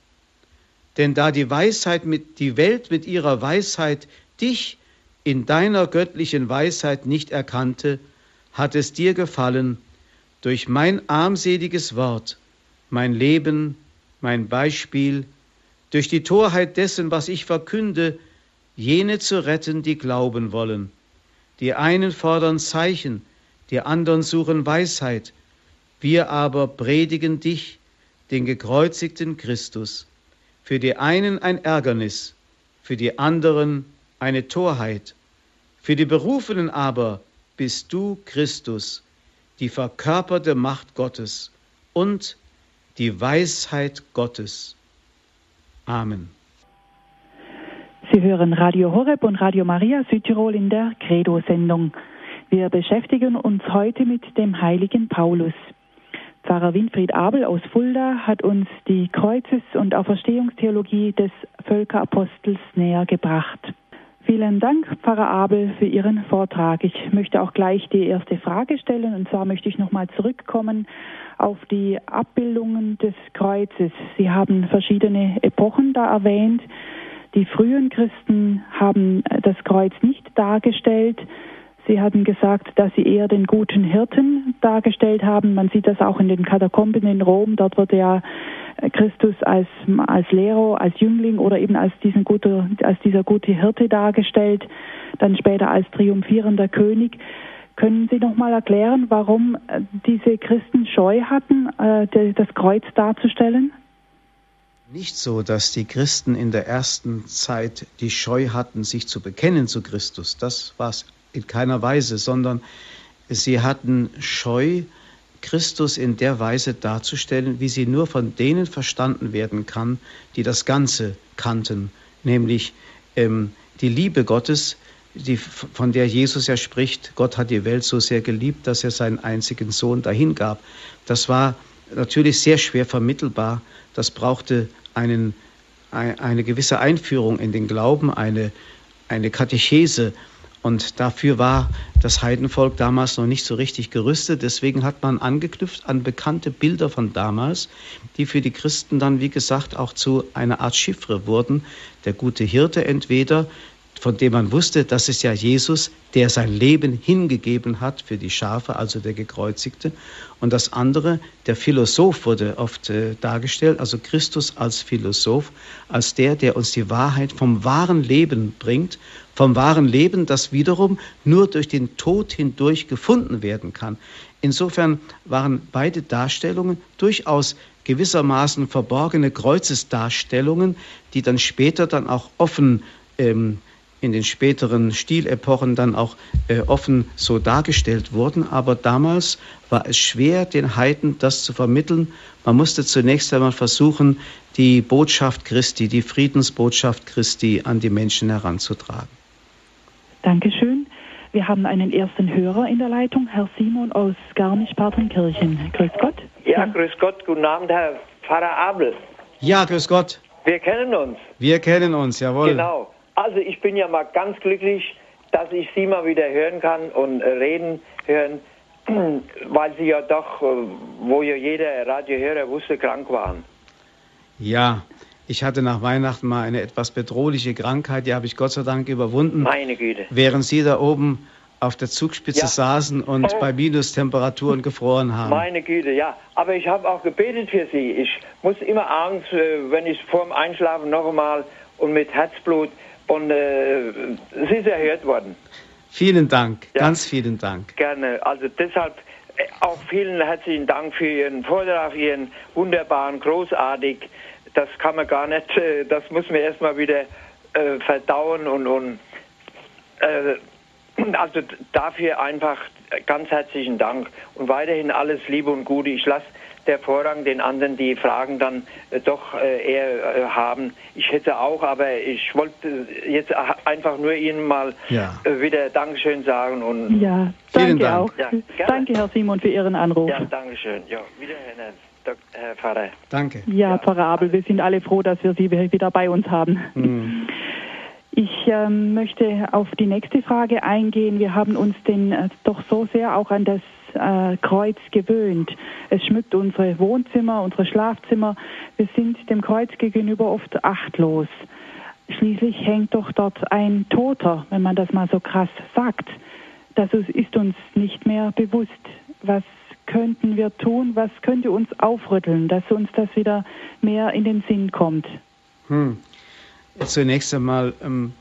Denn da die Weisheit mit, die Welt mit ihrer Weisheit dich in deiner göttlichen Weisheit nicht erkannte, hat es dir gefallen, durch mein armseliges Wort, mein Leben, mein Beispiel, durch die Torheit dessen, was ich verkünde, jene zu retten, die glauben wollen. Die einen fordern Zeichen, die anderen suchen Weisheit, wir aber predigen dich, den gekreuzigten Christus, für die einen ein Ärgernis, für die anderen eine Torheit, für die Berufenen aber bist du Christus, die verkörperte Macht Gottes und die Weisheit Gottes. Amen. Sie hören Radio Horeb und Radio Maria Südtirol in der Credo-Sendung. Wir beschäftigen uns heute mit dem heiligen Paulus. Pfarrer Winfried Abel aus Fulda hat uns die Kreuzes- und Auferstehungstheologie des Völkerapostels näher gebracht. Vielen Dank, Pfarrer Abel, für Ihren Vortrag. Ich möchte auch gleich die erste Frage stellen, und zwar möchte ich nochmal zurückkommen auf die Abbildungen des Kreuzes. Sie haben verschiedene Epochen da erwähnt. Die frühen Christen haben das Kreuz nicht dargestellt. Sie hatten gesagt, dass sie eher den guten Hirten dargestellt haben. Man sieht das auch in den Katakomben in Rom. Dort wird ja Christus als, als Lehrer, als Jüngling oder eben als, diesen gute, als dieser gute Hirte dargestellt, dann später als triumphierender König. Können Sie noch mal erklären, warum diese Christen Scheu hatten, äh, das Kreuz darzustellen? Nicht so, dass die Christen in der ersten Zeit die Scheu hatten, sich zu bekennen zu Christus. Das war es in keiner Weise, sondern sie hatten Scheu, Christus in der Weise darzustellen, wie sie nur von denen verstanden werden kann, die das Ganze kannten, nämlich ähm, die Liebe Gottes, die, von der Jesus ja spricht, Gott hat die Welt so sehr geliebt, dass er seinen einzigen Sohn dahingab. Das war natürlich sehr schwer vermittelbar. Das brauchte einen, eine gewisse Einführung in den Glauben, eine, eine Katechese, und dafür war das Heidenvolk damals noch nicht so richtig gerüstet. Deswegen hat man angeknüpft an bekannte Bilder von damals, die für die Christen dann, wie gesagt, auch zu einer Art Chiffre wurden. Der gute Hirte entweder, von dem man wusste, das ist ja Jesus, der sein Leben hingegeben hat für die Schafe, also der Gekreuzigte. Und das andere, der Philosoph wurde oft äh, dargestellt, also Christus als Philosoph, als der, der uns die Wahrheit vom wahren Leben bringt, vom wahren Leben, das wiederum nur durch den Tod hindurch gefunden werden kann. Insofern waren beide Darstellungen durchaus gewissermaßen verborgene Kreuzesdarstellungen, die dann später dann auch offen ähm, in den späteren Stilepochen dann auch äh, offen so dargestellt wurden. Aber damals war es schwer, den Heiden das zu vermitteln. Man musste zunächst einmal versuchen, die Botschaft Christi, die Friedensbotschaft Christi an die Menschen heranzutragen. Dankeschön. Wir haben einen ersten Hörer in der Leitung, Herr Simon aus Garmisch-Partenkirchen. Grüß Gott. Ja, grüß Gott. Guten Abend, Herr Pfarrer Abel. Ja, grüß Gott. Wir kennen uns. Wir kennen uns, jawohl. Genau. Also ich bin ja mal ganz glücklich, dass ich Sie mal wieder hören kann und äh, reden hören, [clears throat] weil Sie ja doch, äh, wo ja jeder Radiohörer wusste, krank waren. Ja, ich hatte nach Weihnachten mal eine etwas bedrohliche Krankheit, die habe ich Gott sei Dank überwunden. Meine Güte. Während Sie da oben auf der Zugspitze ja. saßen und oh. bei Minustemperaturen gefroren haben. Meine Güte, ja. Aber ich habe auch gebetet für Sie. Ich muss immer abends, äh, wenn ich vor dem Einschlafen noch einmal und mit Herzblut und äh, sie ist erhört worden. Vielen Dank, ja. ganz vielen Dank. Gerne. Also deshalb äh, auch vielen herzlichen Dank für Ihren Vortrag, Ihren wunderbaren, großartig. Das kann man gar nicht, äh, das muss man erstmal wieder äh, verdauen und, und äh, [clears throat] also dafür einfach ganz herzlichen Dank und weiterhin alles Liebe und Gute. Ich lasse der Vorrang den anderen die Fragen dann äh, doch äh, eher äh, haben. Ich hätte auch, aber ich wollte jetzt einfach nur Ihnen mal ja. Äh, wieder Dankeschön sagen. Und ja, danke Dank. auch. Ja, danke, Herr Simon, für Ihren Anruf. Ja, Dankeschön. Ja, wiederhören, Herr Pfarrer. Danke. Ja, ja, Pfarrer Abel, wir sind alle froh, dass wir Sie wieder bei uns haben. Mhm. Ich ähm, möchte auf die nächste Frage eingehen. Wir haben uns denn äh, doch so sehr auch an das äh, Kreuz gewöhnt. Es schmückt unsere Wohnzimmer, unsere Schlafzimmer. Wir sind dem Kreuz gegenüber oft achtlos. Schließlich hängt doch dort ein Toter, wenn man das mal so krass sagt. Das ist uns nicht mehr bewusst. Was könnten wir tun? Was könnte uns aufrütteln, dass uns das wieder mehr in den Sinn kommt? Hm. Zunächst einmal ähm,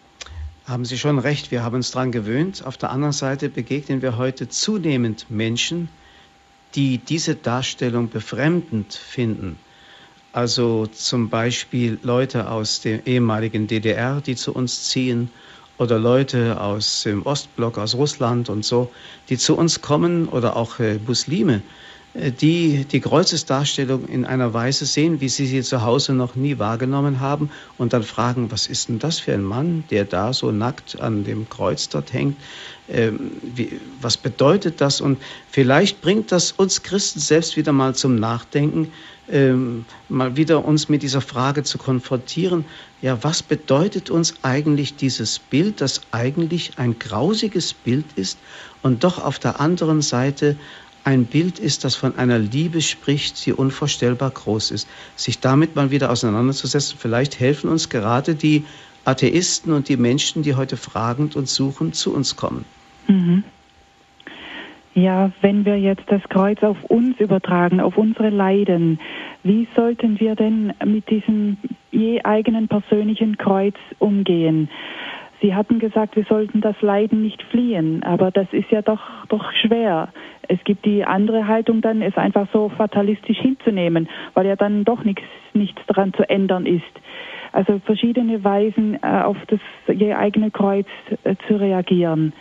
haben Sie schon recht, wir haben uns daran gewöhnt. Auf der anderen Seite begegnen wir heute zunehmend Menschen, die diese Darstellung befremdend finden. Also zum Beispiel Leute aus der ehemaligen DDR, die zu uns ziehen, oder Leute aus dem Ostblock, aus Russland und so, die zu uns kommen, oder auch äh, Muslime, die die Kreuzesdarstellung in einer Weise sehen, wie sie sie zu Hause noch nie wahrgenommen haben und dann fragen, was ist denn das für ein Mann, der da so nackt an dem Kreuz dort hängt? Ähm, wie, was bedeutet das? Und vielleicht bringt das uns Christen selbst wieder mal zum Nachdenken, ähm, mal wieder uns mit dieser Frage zu konfrontieren. Ja, was bedeutet uns eigentlich dieses Bild, das eigentlich ein grausiges Bild ist und doch auf der anderen Seite ein Bild ist, das von einer Liebe spricht, die unvorstellbar groß ist. Sich damit mal wieder auseinanderzusetzen, vielleicht helfen uns gerade die Atheisten und die Menschen, die heute fragend und suchend zu uns kommen. Mhm. Ja, wenn wir jetzt das Kreuz auf uns übertragen, auf unsere Leiden, wie sollten wir denn mit diesem je eigenen persönlichen Kreuz umgehen? Sie hatten gesagt, wir sollten das Leiden nicht fliehen, aber das ist ja doch, doch schwer. Es gibt die andere Haltung dann, es einfach so fatalistisch hinzunehmen, weil ja dann doch nichts, nichts daran zu ändern ist. Also verschiedene Weisen äh, auf das je eigene Kreuz äh, zu reagieren.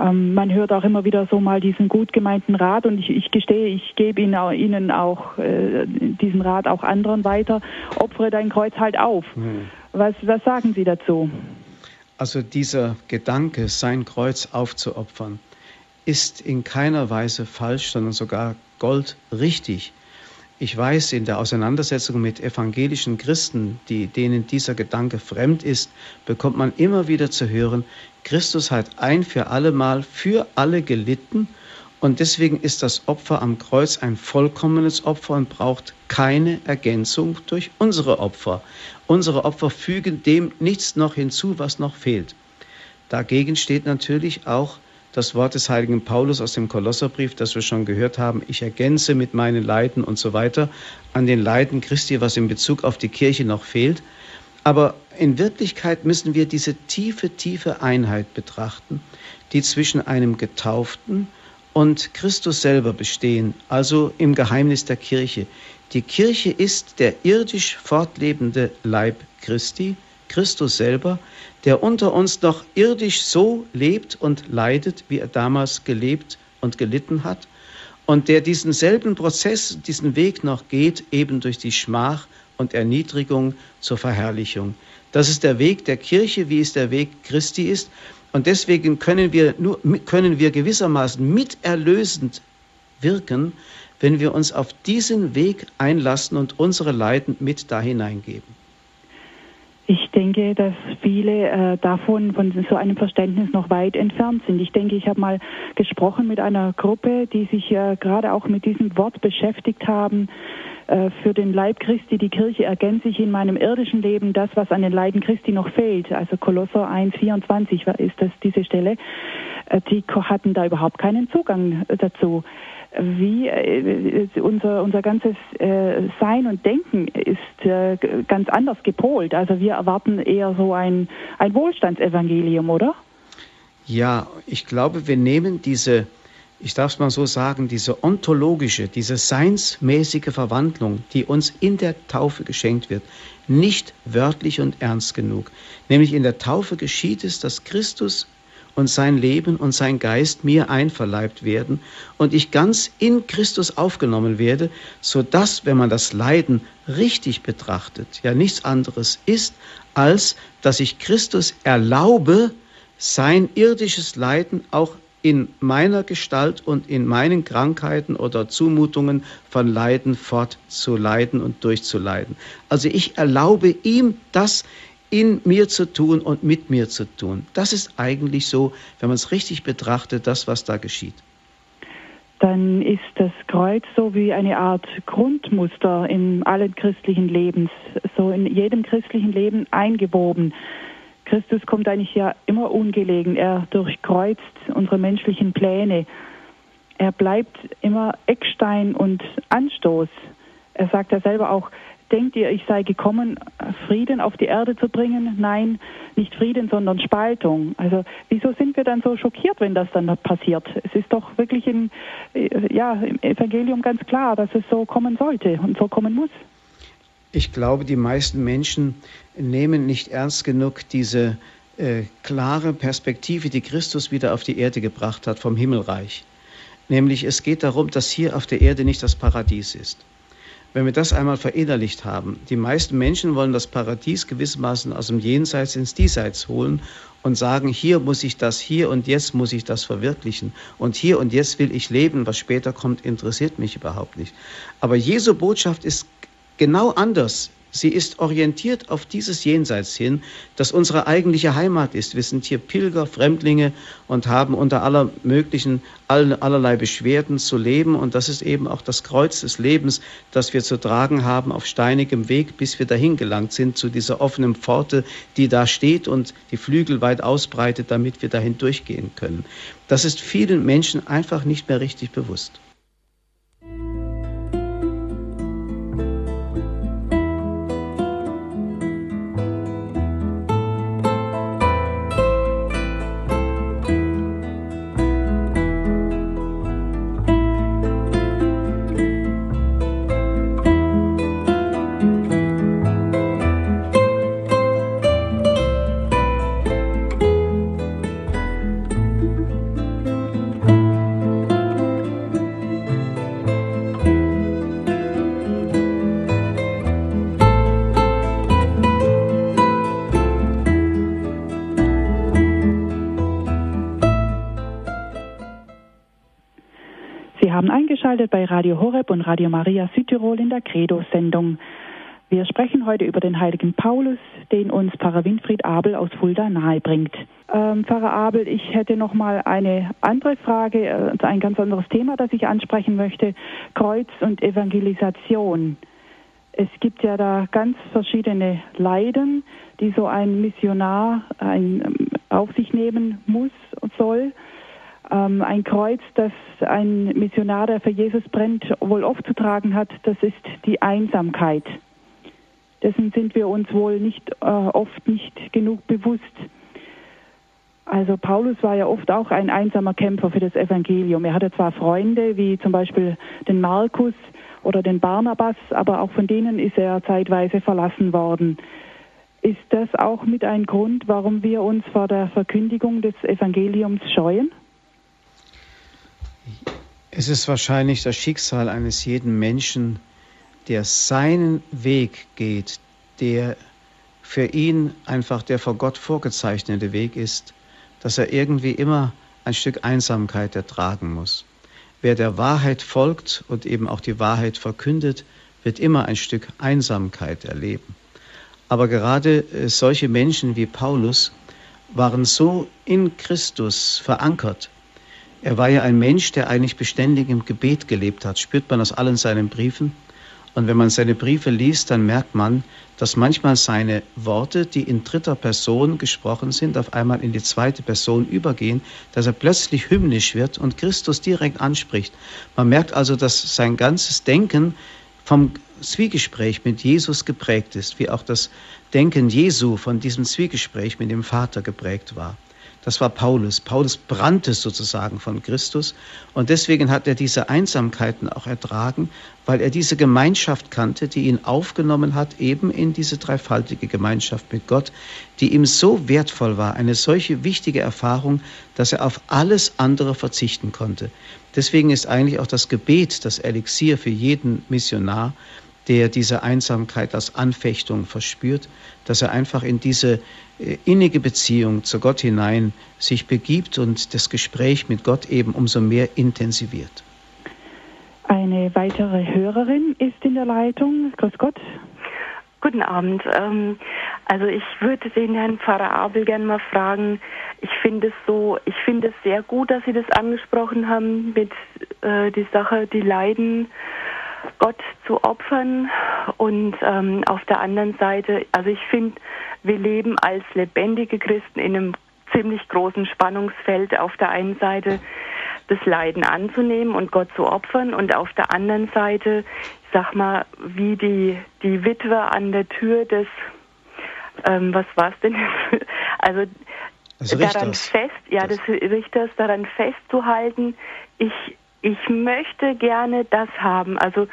Ähm, man hört auch immer wieder so mal diesen gut gemeinten Rat und ich, ich gestehe, ich gebe Ihnen auch, Ihnen auch äh, diesen Rat auch anderen weiter. Opfere dein Kreuz halt auf. Mhm. Was, was sagen Sie dazu? Also dieser Gedanke, sein Kreuz aufzuopfern, ist in keiner Weise falsch, sondern sogar goldrichtig. Ich weiß, in der Auseinandersetzung mit evangelischen Christen, die, denen dieser Gedanke fremd ist, bekommt man immer wieder zu hören, Christus hat ein für allemal für alle gelitten und deswegen ist das Opfer am Kreuz ein vollkommenes Opfer und braucht keine Ergänzung durch unsere Opfer. Unsere Opfer fügen dem nichts noch hinzu, was noch fehlt. Dagegen steht natürlich auch das Wort des heiligen Paulus aus dem Kolosserbrief, das wir schon gehört haben, ich ergänze mit meinen Leiden und so weiter an den Leiden Christi, was in Bezug auf die Kirche noch fehlt. Aber in Wirklichkeit müssen wir diese tiefe, tiefe Einheit betrachten, die zwischen einem Getauften und Christus selber bestehen, also im Geheimnis der Kirche. Die Kirche ist der irdisch fortlebende Leib Christi, Christus selber, der unter uns noch irdisch so lebt und leidet, wie er damals gelebt und gelitten hat, und der diesen selben Prozess, diesen Weg noch geht, eben durch die Schmach und Erniedrigung zur Verherrlichung. Das ist der Weg der Kirche, wie es der Weg Christi ist. Und deswegen können wir, nur, können wir gewissermaßen miterlösend wirken, wenn wir uns auf diesen Weg einlassen und unsere Leiden mit da hineingeben. Ich denke, dass viele äh, davon von so einem Verständnis noch weit entfernt sind. Ich denke, ich habe mal gesprochen mit einer Gruppe, die sich äh, gerade auch mit diesem Wort beschäftigt haben. Äh, für den Leib Christi, die Kirche ergänze ich in meinem irdischen Leben das, was an den Leiden Christi noch fehlt. Also Kolosser 1, 24 ist das diese Stelle. Äh, die hatten da überhaupt keinen Zugang dazu. Wie äh, unser, unser ganzes Sein und Denken ist ganz anders gepolt. Also wir erwarten eher so ein, ein Wohlstandsevangelium, oder? Ja, ich glaube, wir nehmen diese ich darf es mal so sagen, diese ontologische, diese seinsmäßige Verwandlung, die uns in der Taufe geschenkt wird, nicht wörtlich und ernst genug. Nämlich in der Taufe geschieht es, dass Christus und sein Leben und sein Geist mir einverleibt werden und ich ganz in Christus aufgenommen werde, so dass, wenn man das Leiden richtig betrachtet, ja nichts anderes ist, als dass ich Christus erlaube, sein irdisches Leiden auch in meiner Gestalt und in meinen Krankheiten oder Zumutungen von Leiden fortzuleiden und durchzuleiden. Also ich erlaube ihm das in mir zu tun und mit mir zu tun. Das ist eigentlich so, wenn man es richtig betrachtet, das, was da geschieht. Dann ist das Kreuz so wie eine Art Grundmuster in allen christlichen Lebens, so in jedem christlichen Leben eingewoben. Christus kommt eigentlich ja immer ungelegen. Er durchkreuzt unsere menschlichen Pläne. Er bleibt immer Eckstein und Anstoß. Er sagt ja selber auch, denkt ihr, ich sei gekommen, Frieden auf die Erde zu bringen? Nein, nicht Frieden, sondern Spaltung. Also wieso sind wir dann so schockiert, wenn das dann passiert? Es ist doch wirklich in, äh, ja, im Evangelium ganz klar, dass es so kommen sollte und so kommen muss. Ich glaube, die meisten Menschen nehmen nicht ernst genug diese äh, klare Perspektive, die Christus wieder auf die Erde gebracht hat vom Himmelreich. Nämlich es geht darum, dass hier auf der Erde nicht das Paradies ist. Wenn wir das einmal verinnerlicht haben, die meisten Menschen wollen das Paradies gewissermaßen aus dem Jenseits ins Diesseits holen und sagen, hier muss ich das, hier und jetzt muss ich das verwirklichen und hier und jetzt will ich leben, was später kommt, interessiert mich überhaupt nicht. Aber Jesu Botschaft ist genau anders. Sie ist orientiert auf dieses Jenseits hin, das unsere eigentliche Heimat ist. Wir sind hier Pilger, Fremdlinge und haben unter aller möglichen, allerlei Beschwerden zu leben. Und das ist eben auch das Kreuz des Lebens, das wir zu tragen haben auf steinigem Weg, bis wir dahin gelangt sind zu dieser offenen Pforte, die da steht und die Flügel weit ausbreitet, damit wir dahin durchgehen können. Das ist vielen Menschen einfach nicht mehr richtig bewusst. Eingeschaltet bei Radio Horeb und Radio Maria Südtirol in der Credo-Sendung. Wir sprechen heute über den heiligen Paulus, den uns Pfarrer Winfried Abel aus Fulda nahebringt. Ähm, Pfarrer Abel, ich hätte noch mal eine andere Frage, äh, ein ganz anderes Thema, das ich ansprechen möchte: Kreuz und Evangelisation. Es gibt ja da ganz verschiedene Leiden, die so ein Missionar ein, ähm, auf sich nehmen muss und soll. Ähm, ein Kreuz, das ein Missionar, der für Jesus brennt, wohl oft zu tragen hat, das ist die Einsamkeit. Dessen sind wir uns wohl nicht äh, oft nicht genug bewusst. Also Paulus war ja oft auch ein einsamer Kämpfer für das Evangelium. Er hatte zwar Freunde wie zum Beispiel den Markus oder den Barnabas, aber auch von denen ist er zeitweise verlassen worden. Ist das auch mit ein Grund, warum wir uns vor der Verkündigung des Evangeliums scheuen? Es ist wahrscheinlich das Schicksal eines jeden Menschen, der seinen Weg geht, der für ihn einfach der vor Gott vorgezeichnete Weg ist, dass er irgendwie immer ein Stück Einsamkeit ertragen muss. Wer der Wahrheit folgt und eben auch die Wahrheit verkündet, wird immer ein Stück Einsamkeit erleben. Aber gerade äh, solche Menschen wie Paulus waren so in Christus verankert, er war ja ein Mensch, der eigentlich beständig im Gebet gelebt hat, spürt man aus allen seinen Briefen. Und wenn man seine Briefe liest, dann merkt man, dass manchmal seine Worte, die in dritter Person gesprochen sind, auf einmal in die zweite Person übergehen, dass er plötzlich hymnisch wird und Christus direkt anspricht. Man merkt also, dass sein ganzes Denken vom Zwiegespräch mit Jesus geprägt ist, wie auch das Denken Jesu von diesem Zwiegespräch mit dem Vater geprägt war. Das war Paulus. Paulus brannte sozusagen von Christus und deswegen hat er diese Einsamkeiten auch ertragen, weil er diese Gemeinschaft kannte, die ihn aufgenommen hat, eben in diese dreifaltige Gemeinschaft mit Gott, die ihm so wertvoll war, eine solche wichtige Erfahrung, dass er auf alles andere verzichten konnte. Deswegen ist eigentlich auch das Gebet das Elixier für jeden Missionar, der diese Einsamkeit als Anfechtung verspürt, dass er einfach in diese äh, innige Beziehung zu Gott hinein sich begibt und das Gespräch mit Gott eben umso mehr intensiviert. Eine weitere Hörerin ist in der Leitung. Grüß Gott. Guten Abend. Ähm, Also ich würde den Herrn Pfarrer Abel gerne mal fragen. Ich finde es so, ich finde es sehr gut, dass Sie das angesprochen haben mit äh, die Sache, die Leiden Gott zu opfern und ähm, auf der anderen Seite, also ich finde, wir leben als lebendige Christen in einem ziemlich großen Spannungsfeld. Auf der einen Seite das Leiden anzunehmen und Gott zu opfern und auf der anderen Seite, ich sag mal, wie die, die Witwe an der Tür des, ähm, was war's denn? [laughs] also daran fest, ja, des Richters daran festzuhalten, ich, ich möchte gerne das haben. Also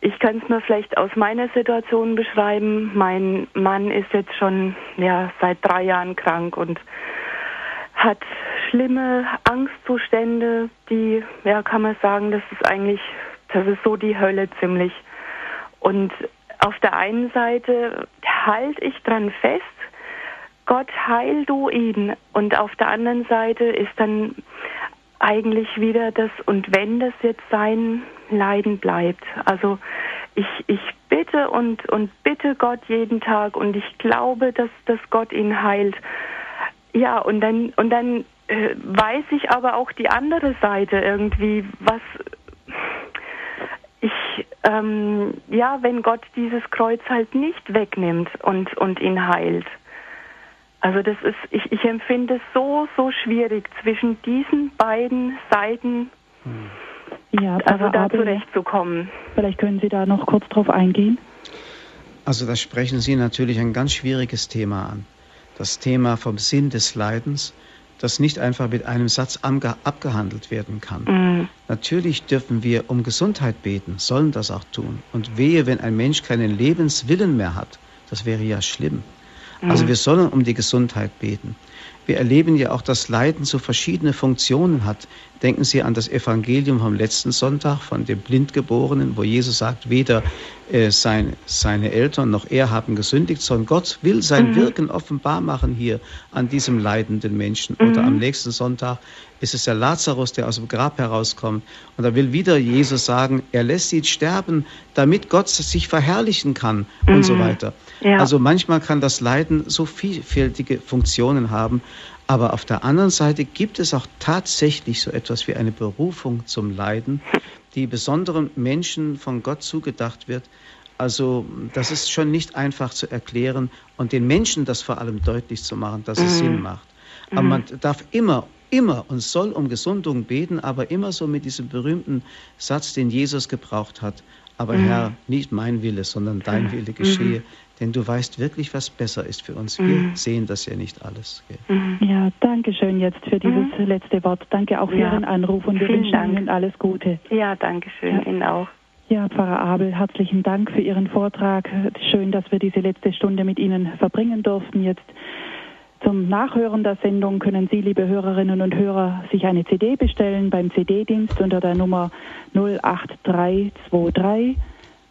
ich kann es mir vielleicht aus meiner Situation beschreiben. Mein Mann ist jetzt schon ja, seit drei Jahren krank und hat schlimme Angstzustände, die, ja, kann man sagen, das ist eigentlich, das ist so die Hölle ziemlich. Und auf der einen Seite halte ich dran fest, Gott heil du ihn. Und auf der anderen Seite ist dann eigentlich wieder das, und wenn das jetzt sein Leiden bleibt. Also ich, ich bitte und, und bitte Gott jeden Tag und ich glaube, dass, dass Gott ihn heilt. Ja, und dann, und dann äh, weiß ich aber auch die andere Seite irgendwie, was ich, ähm, ja, wenn Gott dieses Kreuz halt nicht wegnimmt und, und ihn heilt. Also das ist, ich, ich empfinde es so, so schwierig zwischen diesen beiden Seiten. Hm. Ja, also da zurechtzukommen. Vielleicht können Sie da noch kurz drauf eingehen. Also da sprechen Sie natürlich ein ganz schwieriges Thema an. Das Thema vom Sinn des Leidens, das nicht einfach mit einem Satz abgehandelt werden kann. Mhm. Natürlich dürfen wir um Gesundheit beten, sollen das auch tun. Und wehe, wenn ein Mensch keinen Lebenswillen mehr hat, das wäre ja schlimm. Also mhm. wir sollen um die Gesundheit beten. Wir erleben ja auch, dass Leiden so verschiedene Funktionen hat. Denken Sie an das Evangelium vom letzten Sonntag von dem Blindgeborenen, wo Jesus sagt, weder äh, sein, seine Eltern noch er haben gesündigt, sondern Gott will sein mhm. Wirken offenbar machen hier an diesem leidenden Menschen. Mhm. Oder am nächsten Sonntag ist es der Lazarus, der aus dem Grab herauskommt. Und da will wieder Jesus sagen, er lässt ihn sterben, damit Gott sich verherrlichen kann mhm. und so mhm. weiter. Ja. Also manchmal kann das Leiden so vielfältige Funktionen haben. Aber auf der anderen Seite gibt es auch tatsächlich so etwas wie eine Berufung zum Leiden, die besonderen Menschen von Gott zugedacht wird. Also das ist schon nicht einfach zu erklären und den Menschen das vor allem deutlich zu machen, dass es mhm. Sinn macht. Aber mhm. man darf immer, immer und soll um Gesundung beten, aber immer so mit diesem berühmten Satz, den Jesus gebraucht hat. Aber mhm. Herr, nicht mein Wille, sondern dein mhm. Wille geschehe. Mhm. Denn du weißt wirklich, was besser ist für uns. Wir mhm. sehen das ja nicht alles. Ja, danke schön jetzt für dieses letzte Wort. Danke auch für ja. Ihren Anruf und wir Vielen wünschen Dank. Ihnen alles Gute. Ja, danke schön. Ja. Ihnen auch. Ja, Pfarrer Abel, herzlichen Dank für Ihren Vortrag. Schön, dass wir diese letzte Stunde mit Ihnen verbringen durften. Jetzt zum Nachhören der Sendung können Sie, liebe Hörerinnen und Hörer, sich eine CD bestellen beim CD-Dienst unter der Nummer 08323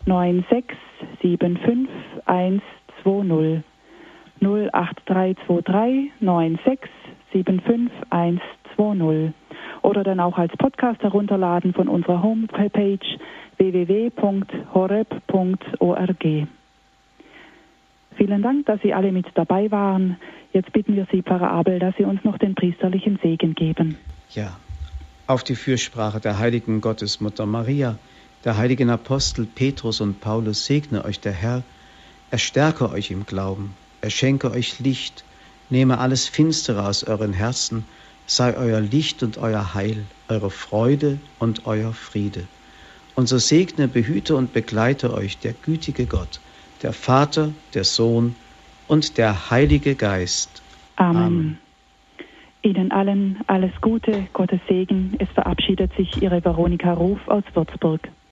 9675 120. 08323 9675 120. Oder dann auch als Podcast herunterladen von unserer Homepage www.horeb.org. Vielen Dank, dass Sie alle mit dabei waren. Jetzt bitten wir Sie, Pfarrer Abel, dass Sie uns noch den priesterlichen Segen geben. Ja, auf die Fürsprache der heiligen Gottesmutter Maria, der heiligen Apostel Petrus und Paulus segne euch der Herr, er stärke euch im Glauben, er schenke euch Licht, nehme alles Finstere aus euren Herzen, sei euer Licht und euer Heil, eure Freude und euer Friede. Und so segne, behüte und begleite euch der gütige Gott, der Vater, der Sohn und der Heilige Geist. Amen. Amen. Ihnen allen alles Gute, Gottes Segen. Es verabschiedet sich Ihre Veronika Ruf aus Würzburg.